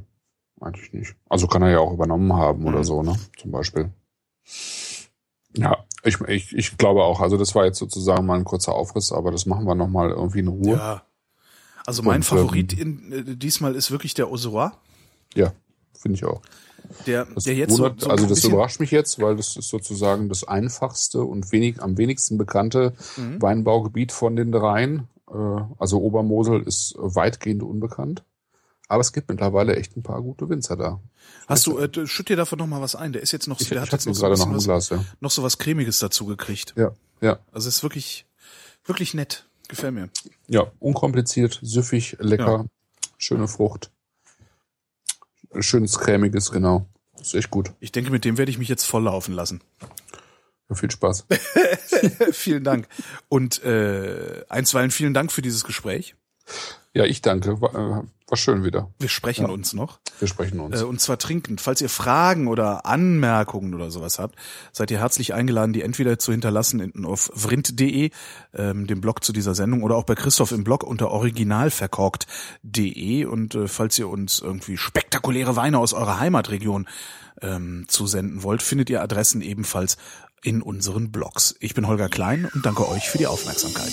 eigentlich nicht. Also kann er ja auch übernommen haben oder Mhm. so, ne? Zum Beispiel. Ja, ich, ich, ich glaube auch. Also das war jetzt sozusagen mal ein kurzer Aufriss, aber das machen wir nochmal irgendwie in Ruhe. Ja. Also mein Und, Favorit ähm, in, äh, diesmal ist wirklich der Auxerrois. Ja, finde ich auch. Der, Das der jetzt so, wundert, so also ein das überrascht mich jetzt, weil das ist sozusagen das einfachste und wenig, am wenigsten bekannte Mhm. Weinbaugebiet von den dreien. Äh, Also Obermosel ist weitgehend unbekannt. Aber es gibt mittlerweile echt ein paar gute Winzer da. Hast du, äh, schütt dir davon noch mal was ein. Der ist jetzt noch, Ich, der ich hat jetzt noch so, gerade noch was, Glas, ja. noch so was cremiges dazu gekriegt. Ja, ja. Also es ist wirklich, wirklich nett. Gefällt mir. Ja, unkompliziert, süffig, lecker, schöne Frucht. Schönes cremiges, genau. Ist echt gut. Ich denke, mit dem werde ich mich jetzt volllaufen lassen. Ja, viel Spaß. vielen Dank. Und äh, einstweilen vielen Dank für dieses Gespräch. Ja, ich danke. War, äh, war schön wieder. Wir sprechen uns noch. Wir sprechen uns. Äh, und zwar trinkend. Falls ihr Fragen oder Anmerkungen oder sowas habt, seid ihr herzlich eingeladen, die entweder zu hinterlassen in, auf vrind.de, ähm, dem Blog zu dieser Sendung, oder auch bei Christoph im Blog unter originalverkorkt.de. Und äh, falls ihr uns irgendwie spektakuläre Weine aus eurer Heimatregion ähm, zusenden wollt, findet ihr Adressen ebenfalls in unseren Blogs. Ich bin Holger Klein und danke euch für die Aufmerksamkeit.